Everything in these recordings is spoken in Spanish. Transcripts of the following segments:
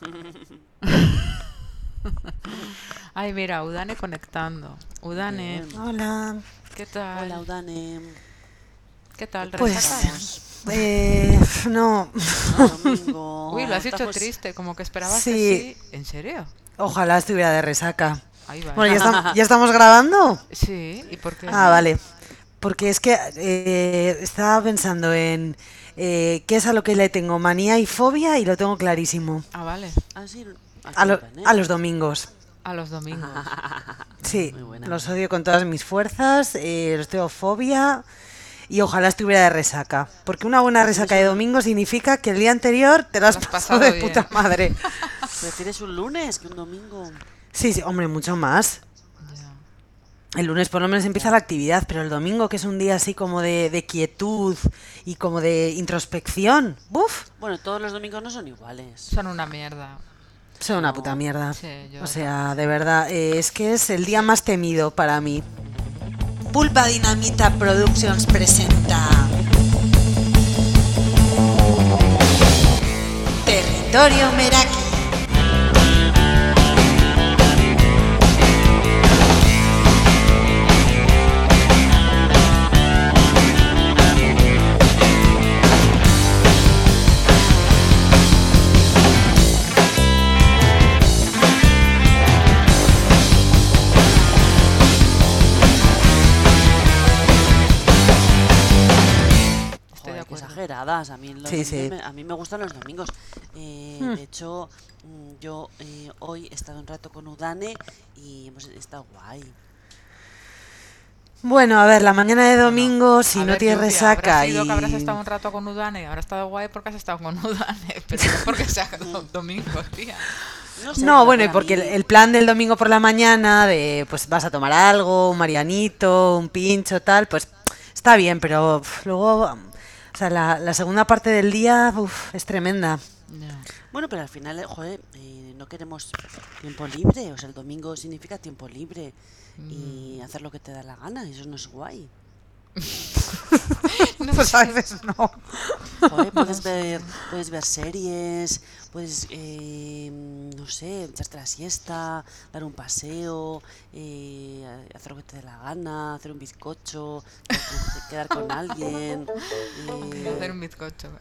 Ay, mira, Udane conectando. Udane, Bien. Hola. ¿qué tal? Hola, Udane. ¿Qué tal? Pues, eh, no, No, domingo. Uy, lo has dicho Estamos- triste, como que esperabas Sí. que sí. ¿En serio? ojalá estuviera de resaca. Ahí va. Bueno, ¿ya, estam- ¿ya estamos grabando? Sí, ¿y por qué? Ah, vale. Porque es que eh, estaba pensando en eh, qué es a lo que le tengo manía y fobia y lo tengo clarísimo. Ah, vale. Ah, sí. A, lo- Udane. a los domingos. A los domingos. Sí, los odio con todas mis fuerzas, eh, los tengo fobia y ojalá estuviera de resaca. Porque una buena resaca de domingo significa que el día anterior te lo has pasado, pasado de bien. puta madre. ¿Prefieres un lunes que un domingo? Sí, sí, hombre, mucho más. El lunes por lo menos empieza la actividad, pero el domingo, que es un día así como de, de quietud y como de introspección, ¡buf! Bueno, todos los domingos no son iguales. Son una mierda. Son una No. puta mierda. Sí, yo o sea, de verdad, eh, es que es el día más temido para mí. Pulpa Dinamita Productions presenta Territorio Meraki. Exageradas. A mí, los Sí, sí. me- a mí me gustan los domingos. Eh, Hmm. De hecho, mm, yo eh, hoy he estado un rato con Udane y hemos estado guay. Bueno, a ver, la mañana de domingo, si A no ver, tienes Lluvia, resaca sido y... que habrás estado un rato con Udane, habrá estado guay porque has estado con Udane, pero no porque sea do- domingo, tía. No, sé, No, bueno, y porque el, el plan del domingo por la mañana, de pues vas a tomar algo, un marianito, un pincho, tal, pues está bien, pero uf, luego, sea, la, la segunda parte del día uf, es tremenda. Bueno, pero al final, joder, eh, no queremos tiempo libre. O sea, el domingo significa tiempo libre Mm. y hacer lo que te da la gana. y Eso no es guay. Pues a veces no. Joder, puedes ver, puedes ver series, puedes, eh, no sé, echarte la siesta, dar un paseo, eh, hacer lo que te dé la gana, hacer un bizcocho, quedar con alguien. eh, Hacer un bizcocho.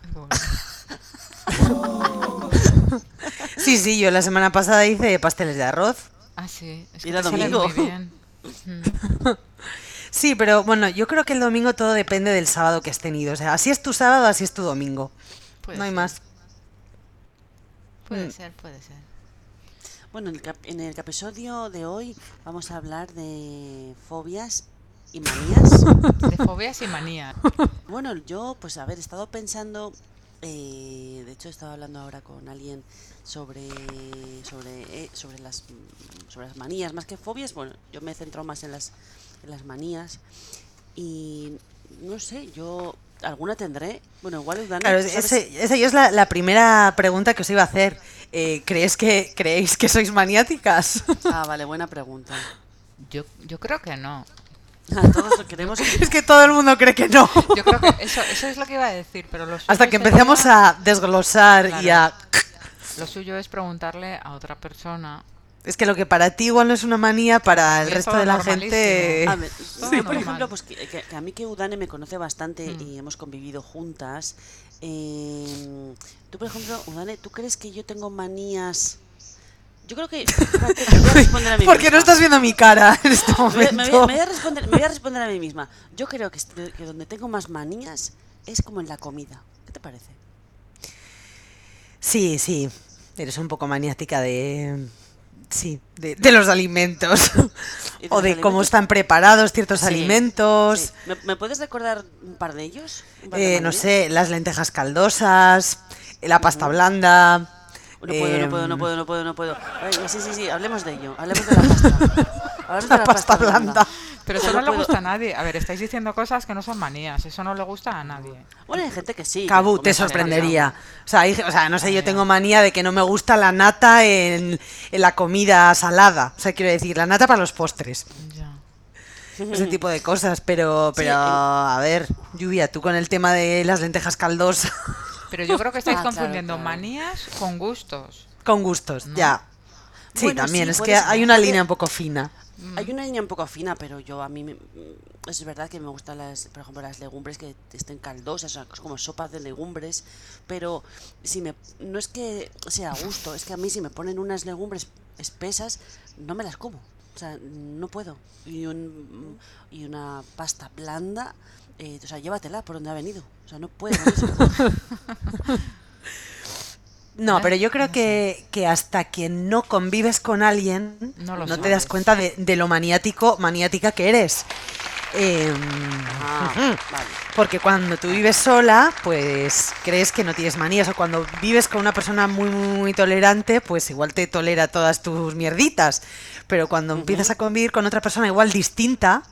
Sí, sí, yo la semana pasada hice pasteles de arroz. Ah, sí. Es Y que era salen domingo. muy bien. Sí, pero bueno, yo creo que el domingo todo depende del sábado que has tenido. O sea, así es tu sábado, así es tu domingo. Puede no hay más. Puede Mm. ser, puede ser. Bueno, en el, cap- en el episodio de hoy vamos a hablar de fobias y manías. De fobias y manías. Bueno, yo, pues a ver, he estado pensando, eh, de hecho he estado hablando ahora con alguien sobre sobre eh, sobre las sobre las manías, más que fobias, bueno, yo me he centrado más en las en las manías y no sé, yo alguna tendré, bueno, igual Claro, ¿tú sabes? ese, esa yo es la, la primera pregunta que os iba a hacer. Eh, ¿crees que, ¿Creéis que sois maniáticas? Ah, vale, buena pregunta. Yo, yo creo que no. Ah, Todos lo queremos es que todo el mundo cree que no. Yo creo que eso, eso es lo que iba a decir, pero lo Hasta que sería- empecemos a desglosar y a... Lo suyo es preguntarle a otra persona. Es que lo que para ti igual no es una manía, para el Es resto de la gente... A ver, yo, por normal. ejemplo, pues que, que- que a mí que Udane me conoce bastante Mm. y hemos convivido juntas. eh, tú, por ejemplo, Udane, ¿tú crees que yo tengo manías? Yo creo que. me voy a responder a mí ¿Por qué no misma. estás viendo mi cara en este Me voy, momento? me voy a- me voy a responder, me voy a responder a mí misma. Yo creo que, que donde tengo más manías es como en la comida. ¿Qué te parece? Sí, sí. Eres un poco maniática de... Sí, de, de los alimentos. ¿Y de o de cómo están preparados ciertos Sí, alimentos. sí. ¿Me, me puedes recordar un par de ellos? ¿Un par de Eh, no sé, las lentejas caldosas, la pasta blanda. No puedo, no puedo, no em, puedo, no puedo, no puedo. Ay, sí, sí, sí, hablemos de ello. Hablemos de la pasta. De La pasta blanda. Pero eso no, le gusta a nadie. A ver, estáis diciendo cosas que no son manías. Eso no le gusta a nadie. Bueno, hay gente que sí. Cabu, te sorprendería. O sea, hay- o sea, no sé, yo tengo manía de que no me gusta la nata en, en la comida salada. O sea, quiero decir, la nata para los postres. Ya. Ese tipo de cosas. Pero, pero en- a ver, Lluvia, tú con el tema de las lentejas caldosas. Pero yo creo que estáis Ah, confundiendo claro. manías con gustos. Con gustos, ¿No? ya. Sí, Bueno, también, sí, es que ser. hay una línea un poco fina. Hay una línea un poco fina, pero yo a mí me- es verdad que me gustan las, por ejemplo, las legumbres que estén caldosas, o sea, como sopas de legumbres, pero si me no es que sea a gusto, es que a mí si me ponen unas legumbres espesas no me las como. O sea, no puedo. Y un y una pasta blanda, eh, o sea, llévatela por donde ha venido. O sea, no puedo. No, ¿Eh? pero yo creo que, que hasta que no convives con alguien, No te das cuenta de, de lo maniático, maniática que eres. Em, Ah, vale. Porque cuando tú vives sola, pues crees que no tienes manías. O cuando vives con una persona muy, muy, muy tolerante, pues igual te tolera todas tus mierditas. Pero cuando empiezas a convivir con otra persona igual distinta,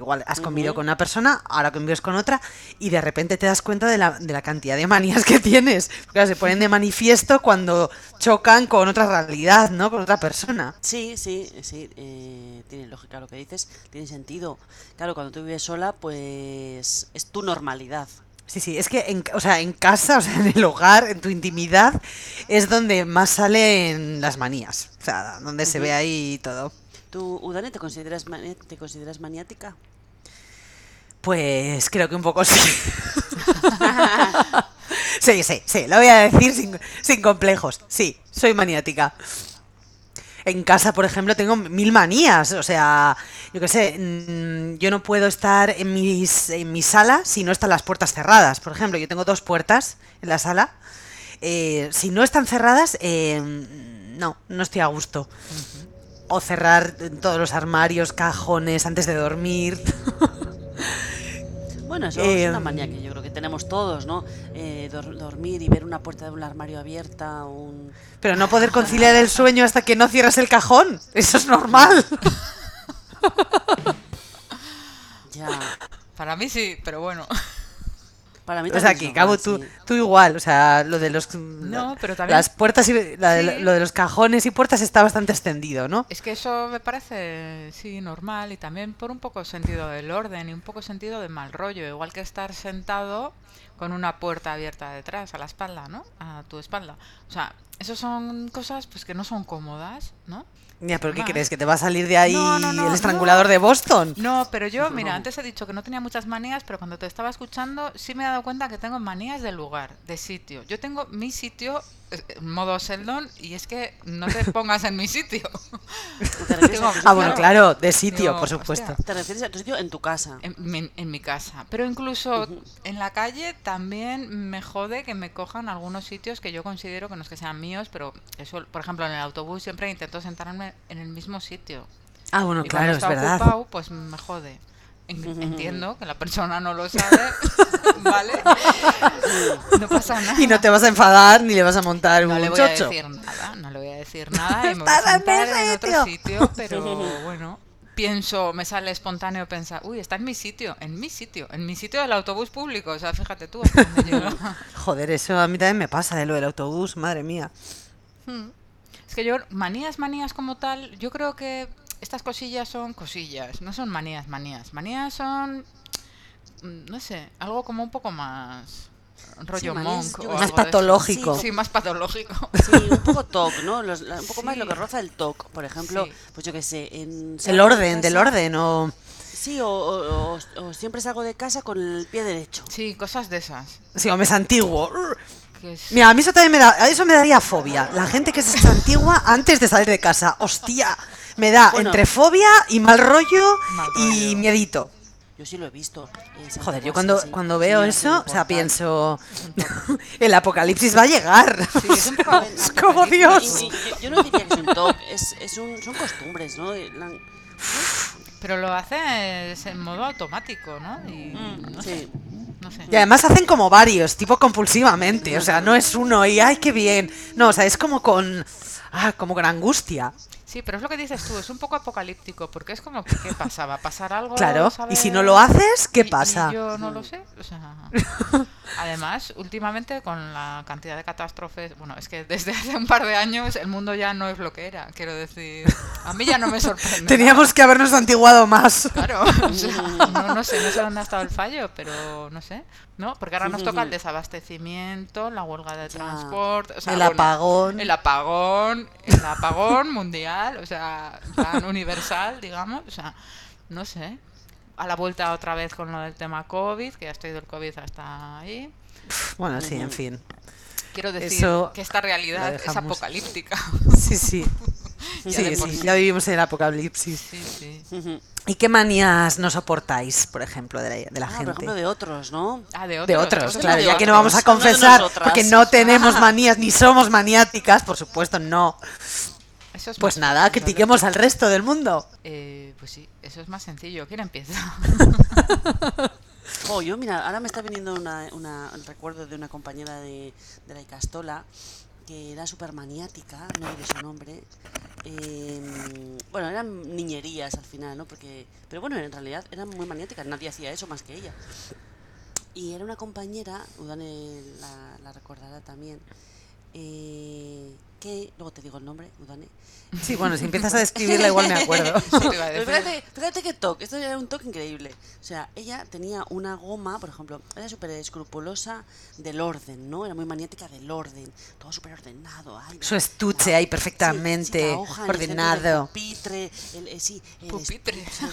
igual has convivido con una persona, ahora convives con otra, y de repente te das cuenta de la, de la cantidad de manías que tienes. Claro, se ponen de manifiesto cuando chocan con otra realidad, ¿no? Con otra persona. Sí, sí, sí, eh, tiene lógica lo que dices, tiene sentido. Claro, cuando tú vives sola, pues es tu normalidad. Sí, sí, es que en, o sea, en casa, o sea, en el hogar, en tu intimidad, es donde más salen las manías. O sea, donde se ve ahí todo. ¿Tú, Udane, te consideras, te consideras maniática? Pues creo que un poco sí. sí, sí, sí, lo voy a decir sin, sin complejos. Sí, soy maniática. En casa, por ejemplo, tengo mil manías. O sea, yo qué sé, mm, yo no puedo estar en, mis, en mi sala si no están las puertas cerradas. Por ejemplo, yo tengo dos puertas en la sala. Eh, si no están cerradas, eh, no, no estoy a gusto. O cerrar todos los armarios, cajones antes de dormir. Bueno, eso Eh, es una manía que yo creo que tenemos todos, ¿no? Eh, dor- dormir y ver una puerta de un armario abierta, un... Pero no poder conciliar el sueño hasta que no cierras el cajón. Eso es normal. Ya... Para mí sí, pero bueno. Para mí O sea, que es Cabo, tú, sí. tú igual. O sea, lo de los. No, pero también- Las puertas y. la de- Sí. Lo de los cajones y puertas está bastante extendido, ¿no? Es que eso me parece, sí, normal y también por un poco sentido del orden y un poco sentido de mal rollo, igual que estar sentado con una puerta abierta detrás, a la espalda, ¿no? A tu espalda. O sea, eso son cosas pues que no son cómodas, ¿no? Ya, pero ¿qué crees? ¿Que te va a salir de ahí No, no, no, el estrangulador de Boston? No, pero yo, mira, antes he dicho que no tenía muchas manías, pero cuando te estaba escuchando sí me he dado cuenta que tengo manías de lugar, de sitio. Yo tengo mi sitio modo Sheldon y es que no te pongas en mi sitio. ¿Te refieres, Tengo- a tu Ah, bueno, claro, de sitio, Digo, por hostia. supuesto. ¿Te refieres a tu sitio en tu casa? En mi, en mi casa. Pero incluso en la calle también me jode que me cojan algunos sitios que yo considero que no es que sean míos, pero eso, por ejemplo, en el autobús siempre intento sentarme en el mismo sitio. Ah, bueno, y claro, es verdad. ocupado, pues me jode. En- Entiendo que la persona no lo sabe, ¿vale? No pasa nada. Y no te vas a enfadar ni le vas a montar No un le voy a chocho. decir nada, no le voy a decir nada y me voy a sentar en otro sitio. pero bueno, pienso, me sale espontáneo pensar, uy, está en mi sitio, en mi sitio, en mi sitio del autobús público, o sea, fíjate tú. Joder, eso a mí también me pasa de lo del autobús, madre mía. Es que yo, manías, manías como tal, yo creo que estas cosillas son cosillas, no son manías, manías. Manías son, no sé, algo como un poco más rollo manías, monk. o Más patológico. Sí, más patológico. Sí, un poco TOC, ¿no? Los- un poco más lo que Sí. roza el TOC. Por ejemplo, Sí. pues yo qué sé, en... El orden, del orden, o... Sí, o, o- o- o siempre salgo de casa con el pie derecho. Sí, cosas de esas. Sí, o me es antiguo. Que es- Mira, a mí eso también me da, a eso me daría fobia. La gente que es antigua antes de salir de casa. Hostia, me da Bueno. entre fobia y mal rollo Mal y miedito. Yo sí lo he visto. Joder, yo cuando, sí, sí. cuando veo eso, o sea, pienso, el apocalipsis va a llegar. Es un poco- Es como Dios. y- y- yo no diría que es un TOC, es, es un, son costumbres, ¿no? Pero lo haces en modo automático, ¿no? Y Mm, no sí. sé. No sé. Y además hacen como varios, tipo compulsivamente. O sea, no es uno y ¡ay, qué bien! No, o sea, es como con. Ah, como con angustia. Sí, pero es lo que dices tú, es un poco apocalíptico, porque es como que ¿qué pasa? ¿Va a pasar algo? Claro, y si no lo haces, ¿qué Y- y pasa? yo no lo sé. o sea, además, últimamente con la cantidad de catástrofes, bueno, es que desde hace un par de años el mundo ya no es lo que era, quiero decir, a mí ya no me sorprende. Teníamos que habernos antiguado más. Claro, o sea, no, no sé, no sé dónde ha estado el fallo, pero no sé, ¿no? Porque ahora nos toca el desabastecimiento, la huelga de transporte, o sea, El bueno, apagón. el apagón, el apagón mundial, o sea, plan universal, digamos, o sea, no sé. A la vuelta otra vez con lo del tema COVID, que ya estoy del COVID hasta ahí. Bueno, sí, en fin. Quiero decir Eso que esta realidad es apocalíptica. Sí, sí. Ya Sí, sí, sí. ya vivimos en el apocalipsis. Sí, sí. Ujú. ¿Y qué manías no soportáis, por ejemplo, de la, de la Ah, gente? por ejemplo, de otros, ¿no? Ah, de otros. de otros, claro, de ya que no vamos a confesar porque no tenemos manías ni somos maniáticas, por supuesto, no. Eso es Pues nada, critiquemos al resto del mundo. Eh, pues sí, eso es más sencillo. ¿Quién empieza? Oh, yo, mira, ahora me está viniendo una, una- el recuerdo de una compañera de, de la Icastola que era súper maniática, no diré su nombre. eh, bueno, eran niñerías al final, ¿no? Porque, pero bueno, en realidad eran muy maniáticas, nadie hacía eso más que ella. Y era una compañera, Udane la, la recordará también, eh, que, luego te digo el nombre, Udane, Sí, bueno, si empiezas a describirla igual me acuerdo. A Pero fíjate, fíjate qué toque, esto era un toque increíble. O sea, ella tenía una goma, por ejemplo, era súper escrupulosa del orden, ¿no? Era muy maniática del orden, todo súper ordenado. ay, Su estuche la- ahí sí, perfectamente sí, la hoja en el ordenado. pupitre, el, eh, sí, el Pupitre. sí,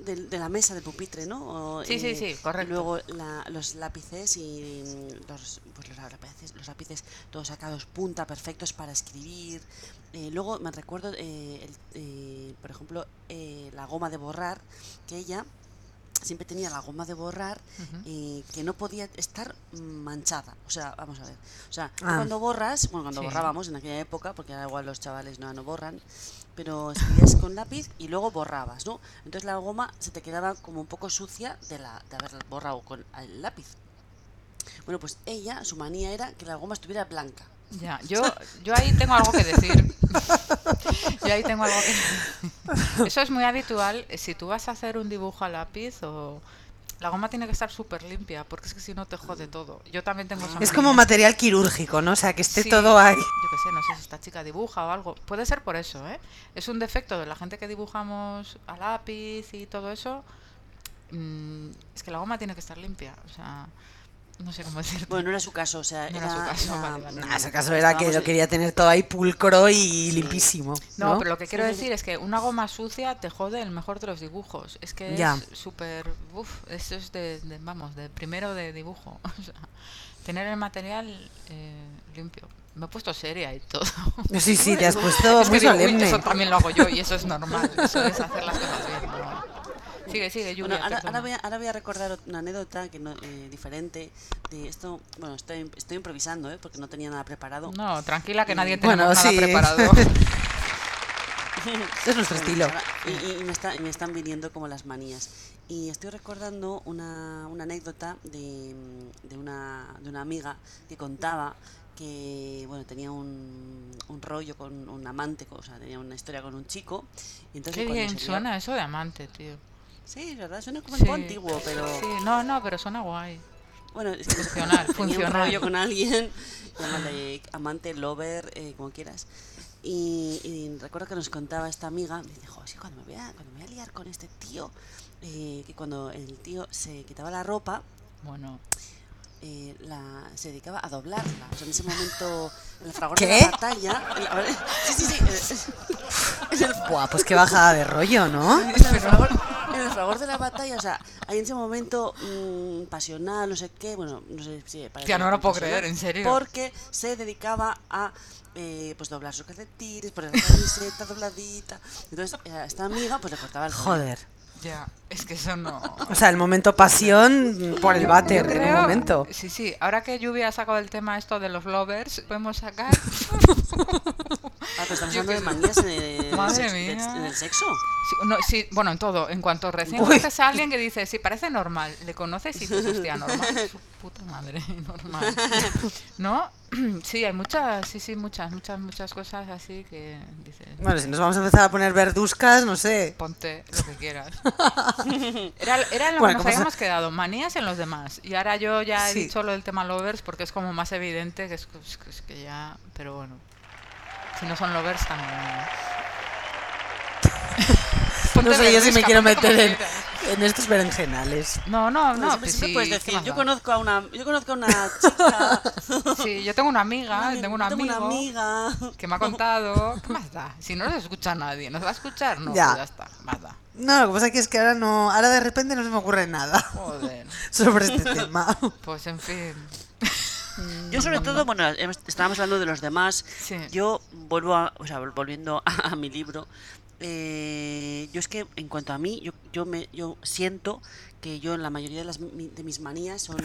de, de la mesa del pupitre, ¿no? O, Sí, sí, sí, y correcto. luego la- los lápices y los, pues los lápices, los lápices todos sacados punta, perfectos para escribir. Eh, luego me recuerdo, eh, eh, por ejemplo, la goma de borrar, que ella siempre tenía la goma de borrar eh, que no podía estar manchada. O sea, vamos a ver. O sea, Ah. cuando borras, bueno, cuando Sí. borrábamos en aquella época, porque ahora igual los chavales no, no borran, pero escribías con lápiz y luego borrabas, ¿no? Entonces la goma se te quedaba como un poco sucia de, la, de haber borrado con el lápiz. Bueno, pues ella, su manía era que la goma estuviera blanca. Ya, yo, yo ahí tengo algo que decir. Yo ahí tengo algo que Eso es muy habitual. eh, Si tú vas a hacer un dibujo a lápiz o... La goma tiene que estar súper limpia, porque es que si no te jode todo. Yo también tengo esa Es como material quirúrgico, ¿no? O sea, que esté Sí, todo ahí. Yo qué sé, no sé si esta chica dibuja o algo. Puede ser por eso, ¿eh? Es un defecto de la gente que dibujamos a lápiz y todo eso. Mm, es que la goma tiene que estar limpia. O sea, no sé cómo decirte. Bueno, no era su caso, o sea, No era... era su caso, era- vale, vale. En ese caso era que lo quería tener todo ahí pulcro y limpísimo. No, No, pero lo que quiero decir es que una goma sucia te jode el mejor de los dibujos. Es que Ya. es súper. Uf, eso es de, de- Vamos, de primero de dibujo. O sea, tener el material eh, limpio. Me he puesto seria y todo. Sí, sí, te has puesto Es que muy digo, uy, solemne. eso también lo hago yo y eso es normal. Eso es hacer las cosas bien. ¿No? Sigue, sigue, Bueno, Julia. ahora, perdona. ahora voy a, ahora voy a recordar una anécdota que no, eh, diferente de esto. Bueno, estoy, estoy improvisando, ¿eh? porque no tenía nada preparado. No, tranquila que nadie Bueno, tenemos nada sí. preparado. Es nuestro estilo. Ahora- Y, y- y me, está- y me están viniendo como las manías. Y estoy recordando una, una anécdota de, de, una, de una amiga que contaba que bueno tenía un, un rollo con un amante, o sea, tenía una historia con un chico. Y entonces Qué bien suena eso de amante, tío. Sí, es verdad, suena como Sí. un poco antiguo, pero Sí, no, no, pero suena guay. bueno, es que Funcional, tenía un funcional. rollo con alguien, llámale amante, lover, eh, como quieras. Y, y recuerdo que nos contaba esta amiga, me dijo, sí, cuando me voy a, cuando me voy a liar con este tío, eh, que cuando el tío se quitaba la ropa, Bueno, eh, la, se dedicaba a doblarla. O sea, en ese momento, en el fragor ¿Qué? de la batalla... en la- sí, sí, sí. eh, el- Buah, pues qué bajada de rollo, ¿no? en el, fragor, en el fragor de la batalla, o sea, hay en ese momento mm, pasional, no sé qué, bueno, no sé si Tía, no lo puedo creer, ¿en serio? Porque se dedicaba a eh, pues doblar sus calcetines, poner la camiseta dobladita. Entonces, a esta amiga pues le cortaba el. Joder. Ya, es que eso no. O sea, el momento pasión por el váter en el momento. Sí, sí. Ahora que Lluvia ha sacado el tema esto de los lovers, podemos sacar Ah, pues estamos hablando de manías en el, Madre sexo, mía. en el sexo. Sí, no, sí, bueno, en todo. En cuanto recién conoces a alguien que dice, sí, parece normal, le conoces y dices, hostia, normal. Su puta madre, normal. ¿No? Sí, hay muchas, sí, sí, muchas, muchas, muchas cosas así que dices, Bueno, si nos vamos a empezar a poner verduscas, no sé. ponte lo que quieras. Era, lo Bueno, que nos habíamos quedado, manías en los demás. Y ahora yo ya he Sí. dicho lo del tema lovers porque es como más evidente que es, es que- es que ya. Pero bueno, si no son lovers también. No sé yo si me quiero meter en, estos berenjenales. No, no, No, no. siempre, pues siempre sí, puedes ¿qué decir, yo conozco a una, yo conozco a una chica, Sí, yo tengo una amiga, tengo un tengo amigo una amiga. que me ha contado. ¿Qué más da? Si no nos escucha nadie, ¿nos va a escuchar? No, Ya. pues ya está, más da. No, lo que pasa es que ahora no, ahora de repente no se me ocurre nada Joder. sobre este tema. Pues en fin. Yo sobre todo, bueno, hemos- estábamos hablando de los demás. Sí. Yo vuelvo a, o sea, volviendo a, a mi libro. Eh, yo es que en cuanto a mí, yo, yo me, yo siento que yo en la mayoría de, las, de mis manías son,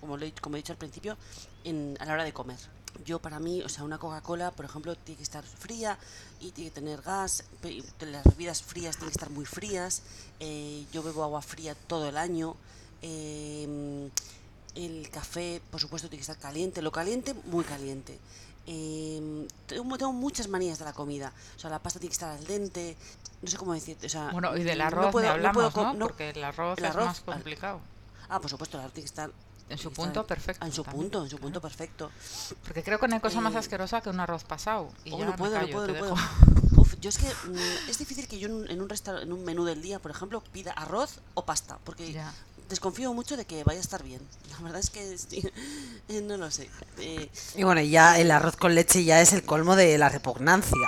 como, lo he, como he dicho al principio, en, a la hora de comer. Yo para mí, o sea, una Coca-Cola, por ejemplo, tiene que estar fría y tiene que tener gas. Las bebidas frías tienen que estar muy frías. eh, yo bebo agua fría todo el año. eh, el café, por supuesto, tiene que estar caliente. Lo caliente, muy caliente. Eh, tengo, tengo muchas manías de la comida. O sea, la pasta tiene que estar al dente. No sé cómo decirte. O sea, Bueno, y del no arroz puedo- ni no hablamos, puedo ¿no? no- Porque el arroz el es arroz, más al- complicado. Ah, por supuesto, el arroz tiene que estar. En su punto estar perfecto En su también, punto, en su punto perfecto. Porque creo que no hay cosa más Eh, asquerosa que un arroz pasado. Y Oh, ya no puedo, callo, no puedo, no puedo. Uf, yo es que mm, es difícil que yo en un, en un, en un menú del día, por ejemplo, pida arroz o pasta, porque Ya. Desconfío mucho de que vaya a estar bien. La verdad es que sí, eh, no lo sé. Eh, Y bueno, ya el arroz con leche ya es el colmo de la repugnancia.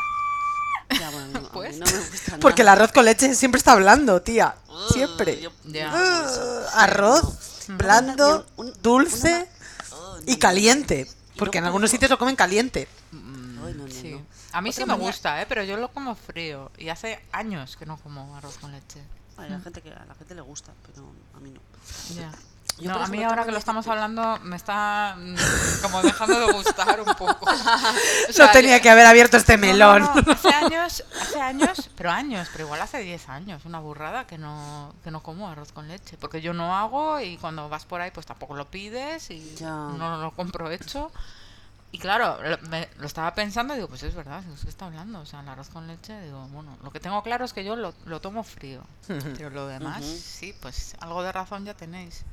ya, bueno, Pues. no me gusta Porque el arroz con leche siempre está hablando, tía. Uh, Siempre. yo-. Uh, arroz, blando, Un- un- dulce Oh, no, y caliente. Porque en algunos sitios lo comen caliente. Sí. no. A mí Otra sí me gusta, ¿eh? Pero yo lo como frío. Y hace años que no como arroz con leche. A la gente que a la gente le gusta, pero a mí no. Yo, no, a mí ahora que lo estamos hablando me está mm, como dejando de gustar un poco. O No tenía que haber abierto este No, no, melón. no, Hace años, hace años, pero años, pero igual hace 10 años, una burrada que no, que no como arroz con leche. Porque yo no hago y cuando vas por ahí pues tampoco lo pides y Ya. no lo compro hecho. Y claro, lo, me- lo estaba pensando y digo, pues es verdad, que está hablando. O sea, el arroz con leche, digo, bueno, lo que tengo claro es que yo lo, lo tomo frío. Pero lo demás, sí, pues algo de razón ya tenéis.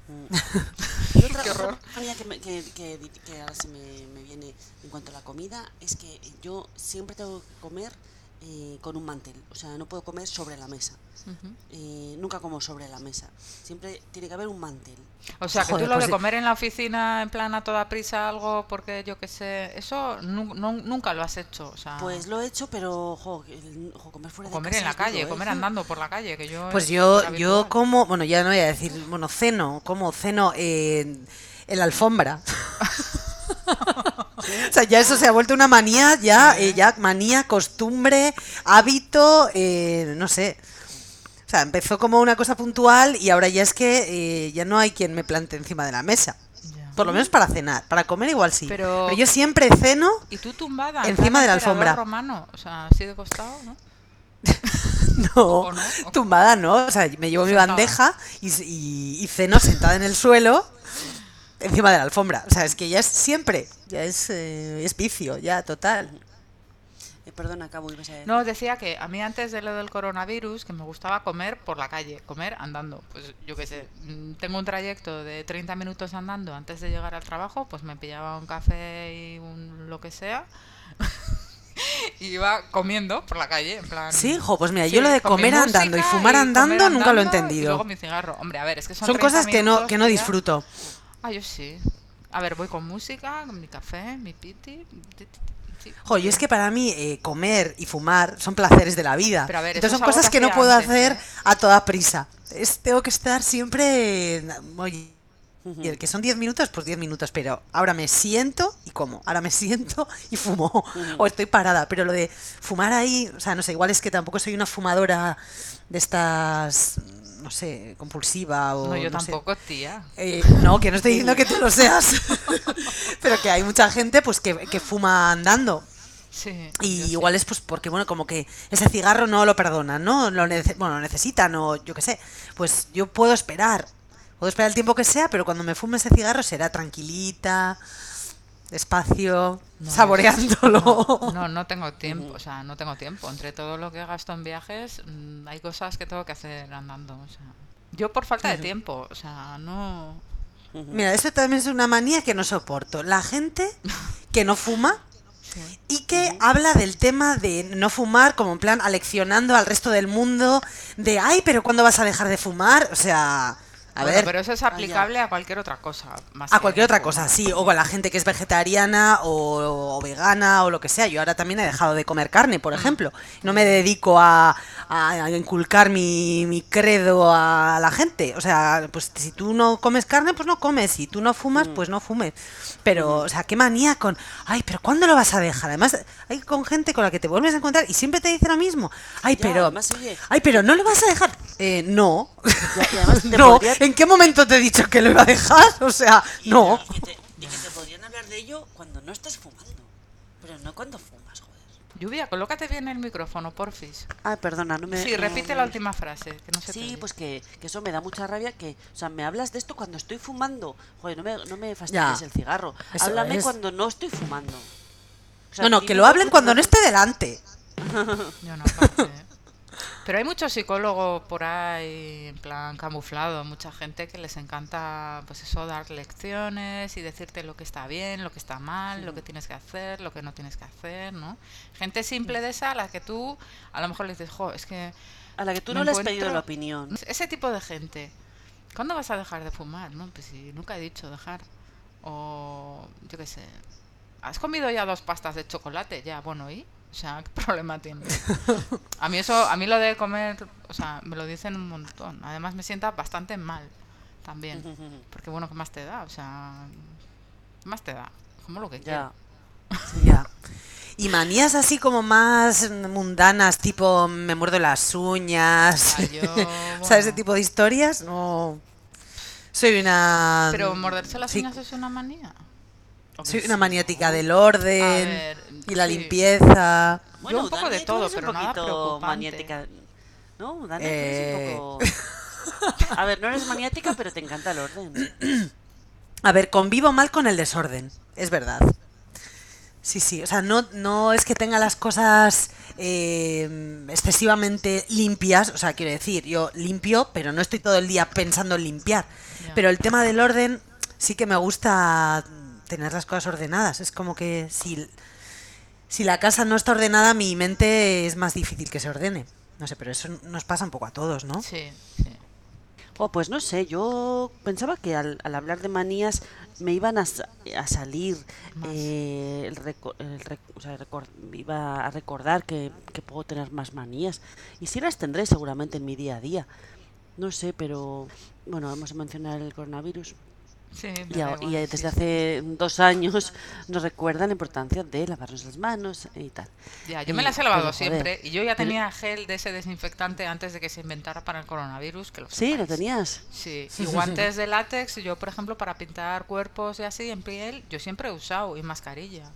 Y otra, Qué horror. que, me- que, que, di- que ahora se me, me viene en cuanto a la comida es que yo siempre tengo que comer eh, con un mantel. O sea, no puedo comer sobre la mesa. Eh, nunca como sobre la mesa. Siempre tiene que haber un mantel. O sea, que Joder, tú lo pues de comer en la oficina en plan a toda prisa algo porque yo qué sé, eso nu- nu- nunca lo has hecho. O sea, Pues lo he hecho, pero jo, el- jo, comer fuera de comer casa en la duro, calle, ¿eh? comer andando por la calle, que yo Pues es yo, yo como, bueno, ya no voy a decir, bueno, ceno, como ceno en, en la alfombra. O sea, ya eso se ha vuelto una manía, ya, eh, ya manía, costumbre, hábito, eh, no sé. O sea, empezó como una cosa puntual y ahora ya es que eh, ya no hay quien me plante encima de la mesa. Ya. Por lo menos para cenar, para comer igual sí. Pero- Pero yo siempre ceno Y tú tumbada, en Encima de la alfombra. romano, o sea, así de costado, ¿no? No, ¿O no? ¿O- tumbada no, o sea, me llevo mi bandeja y, y- y ceno sentada en el suelo encima de la alfombra. O sea, es que ya es siempre, ya es, eh, es vicio, ya total. Eh, perdona, acabo, ibas a decir. No, decía que a mí antes de lo del coronavirus, que me gustaba comer por la calle, comer andando. Pues yo qué sé, mm, tengo un trayecto de 30 minutos andando antes de llegar al trabajo, pues me pillaba un café y un lo que sea. y iba comiendo por la calle, en plan... Sí, jo, pues mira, Sí, yo lo de comer andando y fumar y andando comer nunca lo he andando Y entendido. luego mi cigarro. Hombre, a ver, es que son, Son 30 cosas que no, que no ya. Ah, yo sí. A ver, voy con música, con mi café, mi piti. ti, ti, ti, sí. Jo, es que para mí eh, comer y fumar son placeres de la vida. Pero a ver, Entonces son cosas que no puedo antes, hacer ¿eh? a toda prisa. Es, tengo que estar siempre... Oye, y el que son 10 minutos, pues 10 minutos, pero ahora me siento y como, ahora me siento y fumo, o estoy parada, pero lo de fumar ahí, o sea, no sé, igual es que tampoco soy una fumadora de estas, no sé, compulsiva o... No, yo sé. tampoco, tía. Eh, no, que no estoy diciendo que tú lo seas, pero que hay mucha gente pues que, que fuma andando. Sí, Y igual es pues porque, bueno, como que ese cigarro no lo perdonan, ¿no? Lo nece- bueno, lo necesitan o yo qué sé. Pues yo puedo esperar. Puedo esperar el tiempo que sea, pero cuando me fume ese cigarro será tranquilita, despacio, No, saboreándolo. No, no, no tengo tiempo, o sea, no tengo tiempo. Entre todo lo que gasto en viajes, mm, hay cosas que tengo que hacer andando, o sea. Yo por falta de tiempo, o sea, no... Mira, eso también es una manía que no soporto. La gente que no fuma Sí. y que habla del tema de no fumar como en plan aleccionando al resto del mundo de, ay, pero ¿cuándo vas a dejar de fumar? O sea, a Bueno, ver. pero eso es aplicable a cualquier otra cosa. Más A cualquier otra cosa, sí, o con la gente que es vegetariana o, o vegana o lo que sea. Yo ahora también he dejado de comer carne, Mm. por ejemplo. No me dedico a, a inculcar mi, mi credo a la gente. O sea, pues si tú no comes carne, pues no comes. Si tú no fumas, Mm. pues no fumes. Pero, o sea, qué manía con, ay, pero ¿cuándo lo vas a dejar? Además, hay con gente con la que te vuelves a encontrar y siempre te dice lo mismo. Ay, pero, ay, pero no lo vas a dejar. Eh, no. Ya, y además te no. ¿En qué momento te he dicho que lo iba a dejar? O sea, Y no. que te- y que te podrían hablar de ello cuando no estás fumando. Pero no cuando fumas, joder. Lluvia, colócate bien el micrófono, porfis. Ah, perdona, no me. Sí, no repite la última frase, que no se te Sí, oye. pues que, que eso me da mucha rabia que, o sea, me hablas de esto cuando estoy fumando. Joder, no me, no me fastidies Ya. el cigarro. Eso Háblame es. cuando no estoy fumando. O sea, No, no, dime que lo hablen cuando no esté delante. Yo no, aparte. Pero hay mucho psicólogo por ahí, en plan camuflado, mucha gente que les encanta, pues eso, dar lecciones y decirte lo que está bien, lo que está mal, lo que tienes que hacer, lo que no tienes que hacer, ¿no? Gente simple de esa a la que tú a lo mejor le dices, jo, es que... A la que tú no le has pedido la opinión. Ese tipo de gente. ¿Cuándo vas a dejar de fumar? No, pues si nunca he dicho dejar. O yo qué sé. ¿Has comido ya dos pastas de chocolate? Ya, bueno, ¿y? O sea, ¿qué problema tiene? A mí eso, a mí lo de comer, o sea, me lo dicen un montón. Además me sienta bastante mal también. Porque bueno, ¿qué más te da? O sea, ¿qué más te da? Como lo que quieras. Ya. Y manías así como más mundanas, tipo me muerdo las uñas. Ah, yo, sea, ese tipo de historias, no. Soy una. Pero morderse las sí, uñas es una manía. Soy una maniática del orden A ver, y la sí. limpieza. Bueno, un poco Dani, de todo, eres un pero nada poquito preocupante. maniática. ¿No? Dani, tú Eh. eres un poco... A ver, no eres maniática, pero te encanta el orden. A ver, convivo mal con el desorden, es verdad. Sí, sí, o sea, no, no es que tenga las cosas eh, excesivamente limpias, o sea, quiero decir, yo limpio, pero no estoy todo el día pensando en limpiar. Pero el tema del orden sí que me gusta tener las cosas ordenadas. Es como que si, si la casa no está ordenada, mi mente es más difícil que se ordene. No sé, pero eso nos pasa un poco a todos, ¿no? Sí, sí. Oh, pues no sé, yo pensaba que al, al hablar de manías me iban a, a salir, eh, el reco- el rec- o sea, recor- iba a recordar que, que puedo tener más manías. Y sí las tendré seguramente en mi día a día. No sé, pero bueno, vamos a mencionar el coronavirus. Sí, me Y, igual, y, sí, desde sí. hace dos años nos recuerdan la importancia de lavarnos las manos y tal. Ya, yo me Y- las he lavado pero, joder, siempre y yo ya tenía gel de ese desinfectante antes de que se inventara para el coronavirus, que lo Sí, lo tenías. Sí, y guantes de látex, yo por ejemplo para pintar cuerpos y así en piel, yo siempre he usado y mascarilla.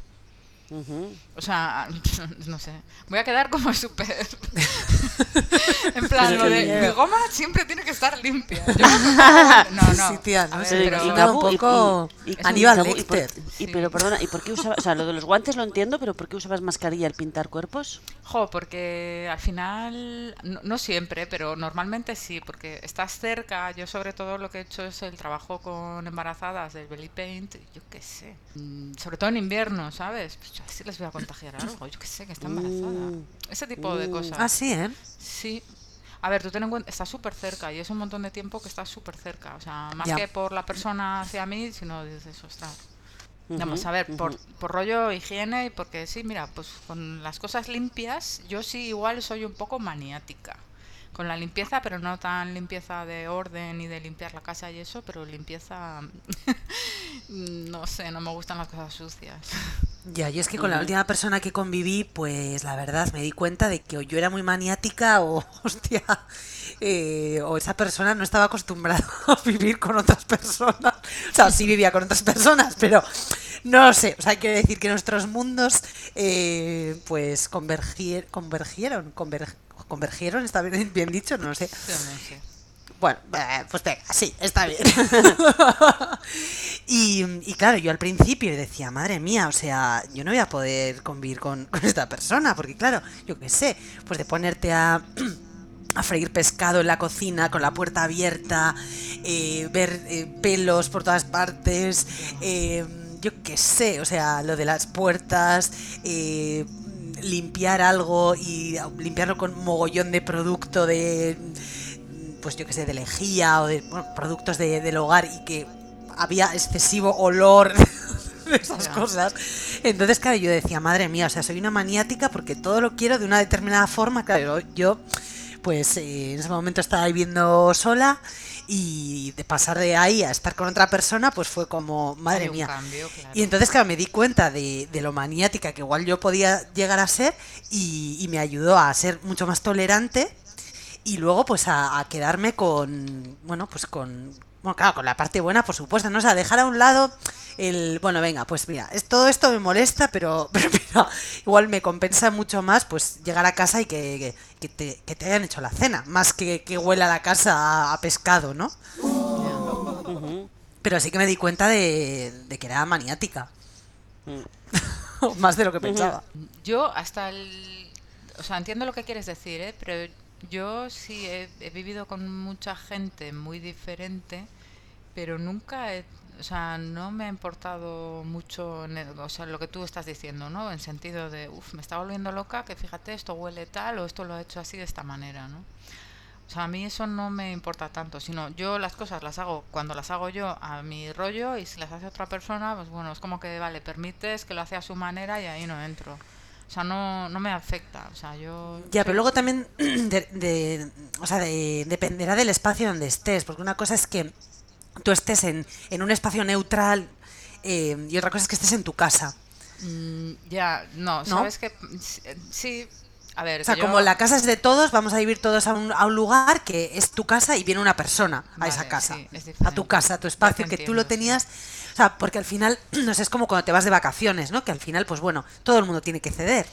O sea, no sé, voy a quedar como súper... en plan, Pero lo de mi goma siempre tiene que estar limpia. Yo no, no, no. Sí, tía, no sé, pero- y y da un Gabu, y- poco y- y- Aníbal Gabu, y por-. Y, pero perdona, ¿y por qué usabas, o sea, lo de los guantes lo entiendo, pero ¿por qué usabas mascarilla al pintar cuerpos? Jo, porque al final, no, no siempre, pero normalmente sí, porque estás cerca. Yo sobre todo lo que he hecho es el trabajo con embarazadas del belly paint, yo qué sé. Mm, Sobre todo en invierno, ¿sabes? Pues yo así les voy a contagiar algo, yo qué sé, que está embarazada. Mm. Ese tipo de Mm. cosas. Ah, sí, ¿eh? Sí. A ver, tú ten en cuenta, estás súper cerca y es un montón de tiempo que estás súper cerca. O sea, más Ya. que por la persona hacia mí, sino dices, ostras. Vamos Ujú, a ver, por, por rollo higiene y porque sí, mira, pues con las cosas limpias, yo sí igual soy un poco maniática. Con la limpieza, pero no tan limpieza de orden y de limpiar la casa y eso, pero limpieza, no sé, no me gustan las cosas sucias. Ya, yo es que con la última persona que conviví, pues la verdad me di cuenta de que o yo era muy maniática o, hostia, eh, o esa persona no estaba acostumbrada a vivir con otras personas. O sea, sí vivía con otras personas, pero no lo sé. O sea, quiero decir que nuestros mundos, eh, pues, convergier- convergieron, conver- convergieron, está bien, bien dicho, no lo sé. Yo no sé. Bueno, eh, pues venga, sí, está bien. y, y claro, yo al principio decía, madre mía, o sea, yo no voy a poder convivir con, con esta persona, porque claro, yo qué sé, pues de ponerte a, a freír pescado en la cocina con la puerta abierta, eh, ver eh, pelos por todas partes, eh, yo qué sé, o sea, lo de las puertas, limpiar algo y limpiarlo con mogollón de producto de pues yo que sé, de lejía o de bueno, productos de- del hogar y que había excesivo olor de esas cosas. Entonces, claro, yo decía, madre mía, o sea, soy una maniática porque todo lo quiero de una determinada forma. Claro, yo, pues eh, en ese momento estaba viviendo sola y de pasar de ahí a estar con otra persona, pues fue como, madre mía. cambio, claro. Y entonces, claro, me di cuenta de, de lo maniática que igual yo podía llegar a ser y, y me ayudó a ser mucho más tolerante y luego pues a, a quedarme con, bueno, pues con, bueno, claro, con la parte buena, por supuesto, ¿no? O sea, dejar a un lado el, bueno, venga, pues mira, es, todo esto me molesta, pero, pero mira, igual me compensa mucho más pues llegar a casa y que, que, que te, que te hayan hecho la cena, más que que huela la casa a, a pescado, ¿no? Pero sí que me di cuenta de, de que era maniática, Mm. más de lo que pensaba. Yo hasta el... O sea, entiendo lo que quieres decir, ¿eh? Pero yo sí he, vivido con mucha gente muy diferente, pero nunca he... O sea, no me ha importado mucho, en el- o sea, lo que tú estás diciendo, ¿no? En sentido de, uff, me está volviendo loca, que fíjate, esto huele tal o esto lo ha hecho así de esta manera, ¿no? O sea, a mí eso no me importa tanto, sino yo las cosas las hago cuando las hago yo a mi rollo y si las hace otra persona, pues bueno, es como que, vale, permites que lo hace a su manera y ahí no entro. O sea, no, no me afecta. O sea, yo... Ya, pero luego también de, de- o sea, de- dependerá del espacio donde estés, porque una cosa es que tú estés en, en un espacio neutral eh, y otra cosa es que estés en tu casa. Mm, ya, no, ¿No? sabes que sí, a ver, O sea, yo- como la casa es de todos, vamos a vivir todos a un, a un lugar que es tu casa y viene una persona a esa casa. sí, es a tu casa, a tu espacio, que tú lo sí. O sea, porque al final, no sé, es como cuando te vas de vacaciones, ¿no? Que al final, pues bueno, todo el mundo tiene que ceder.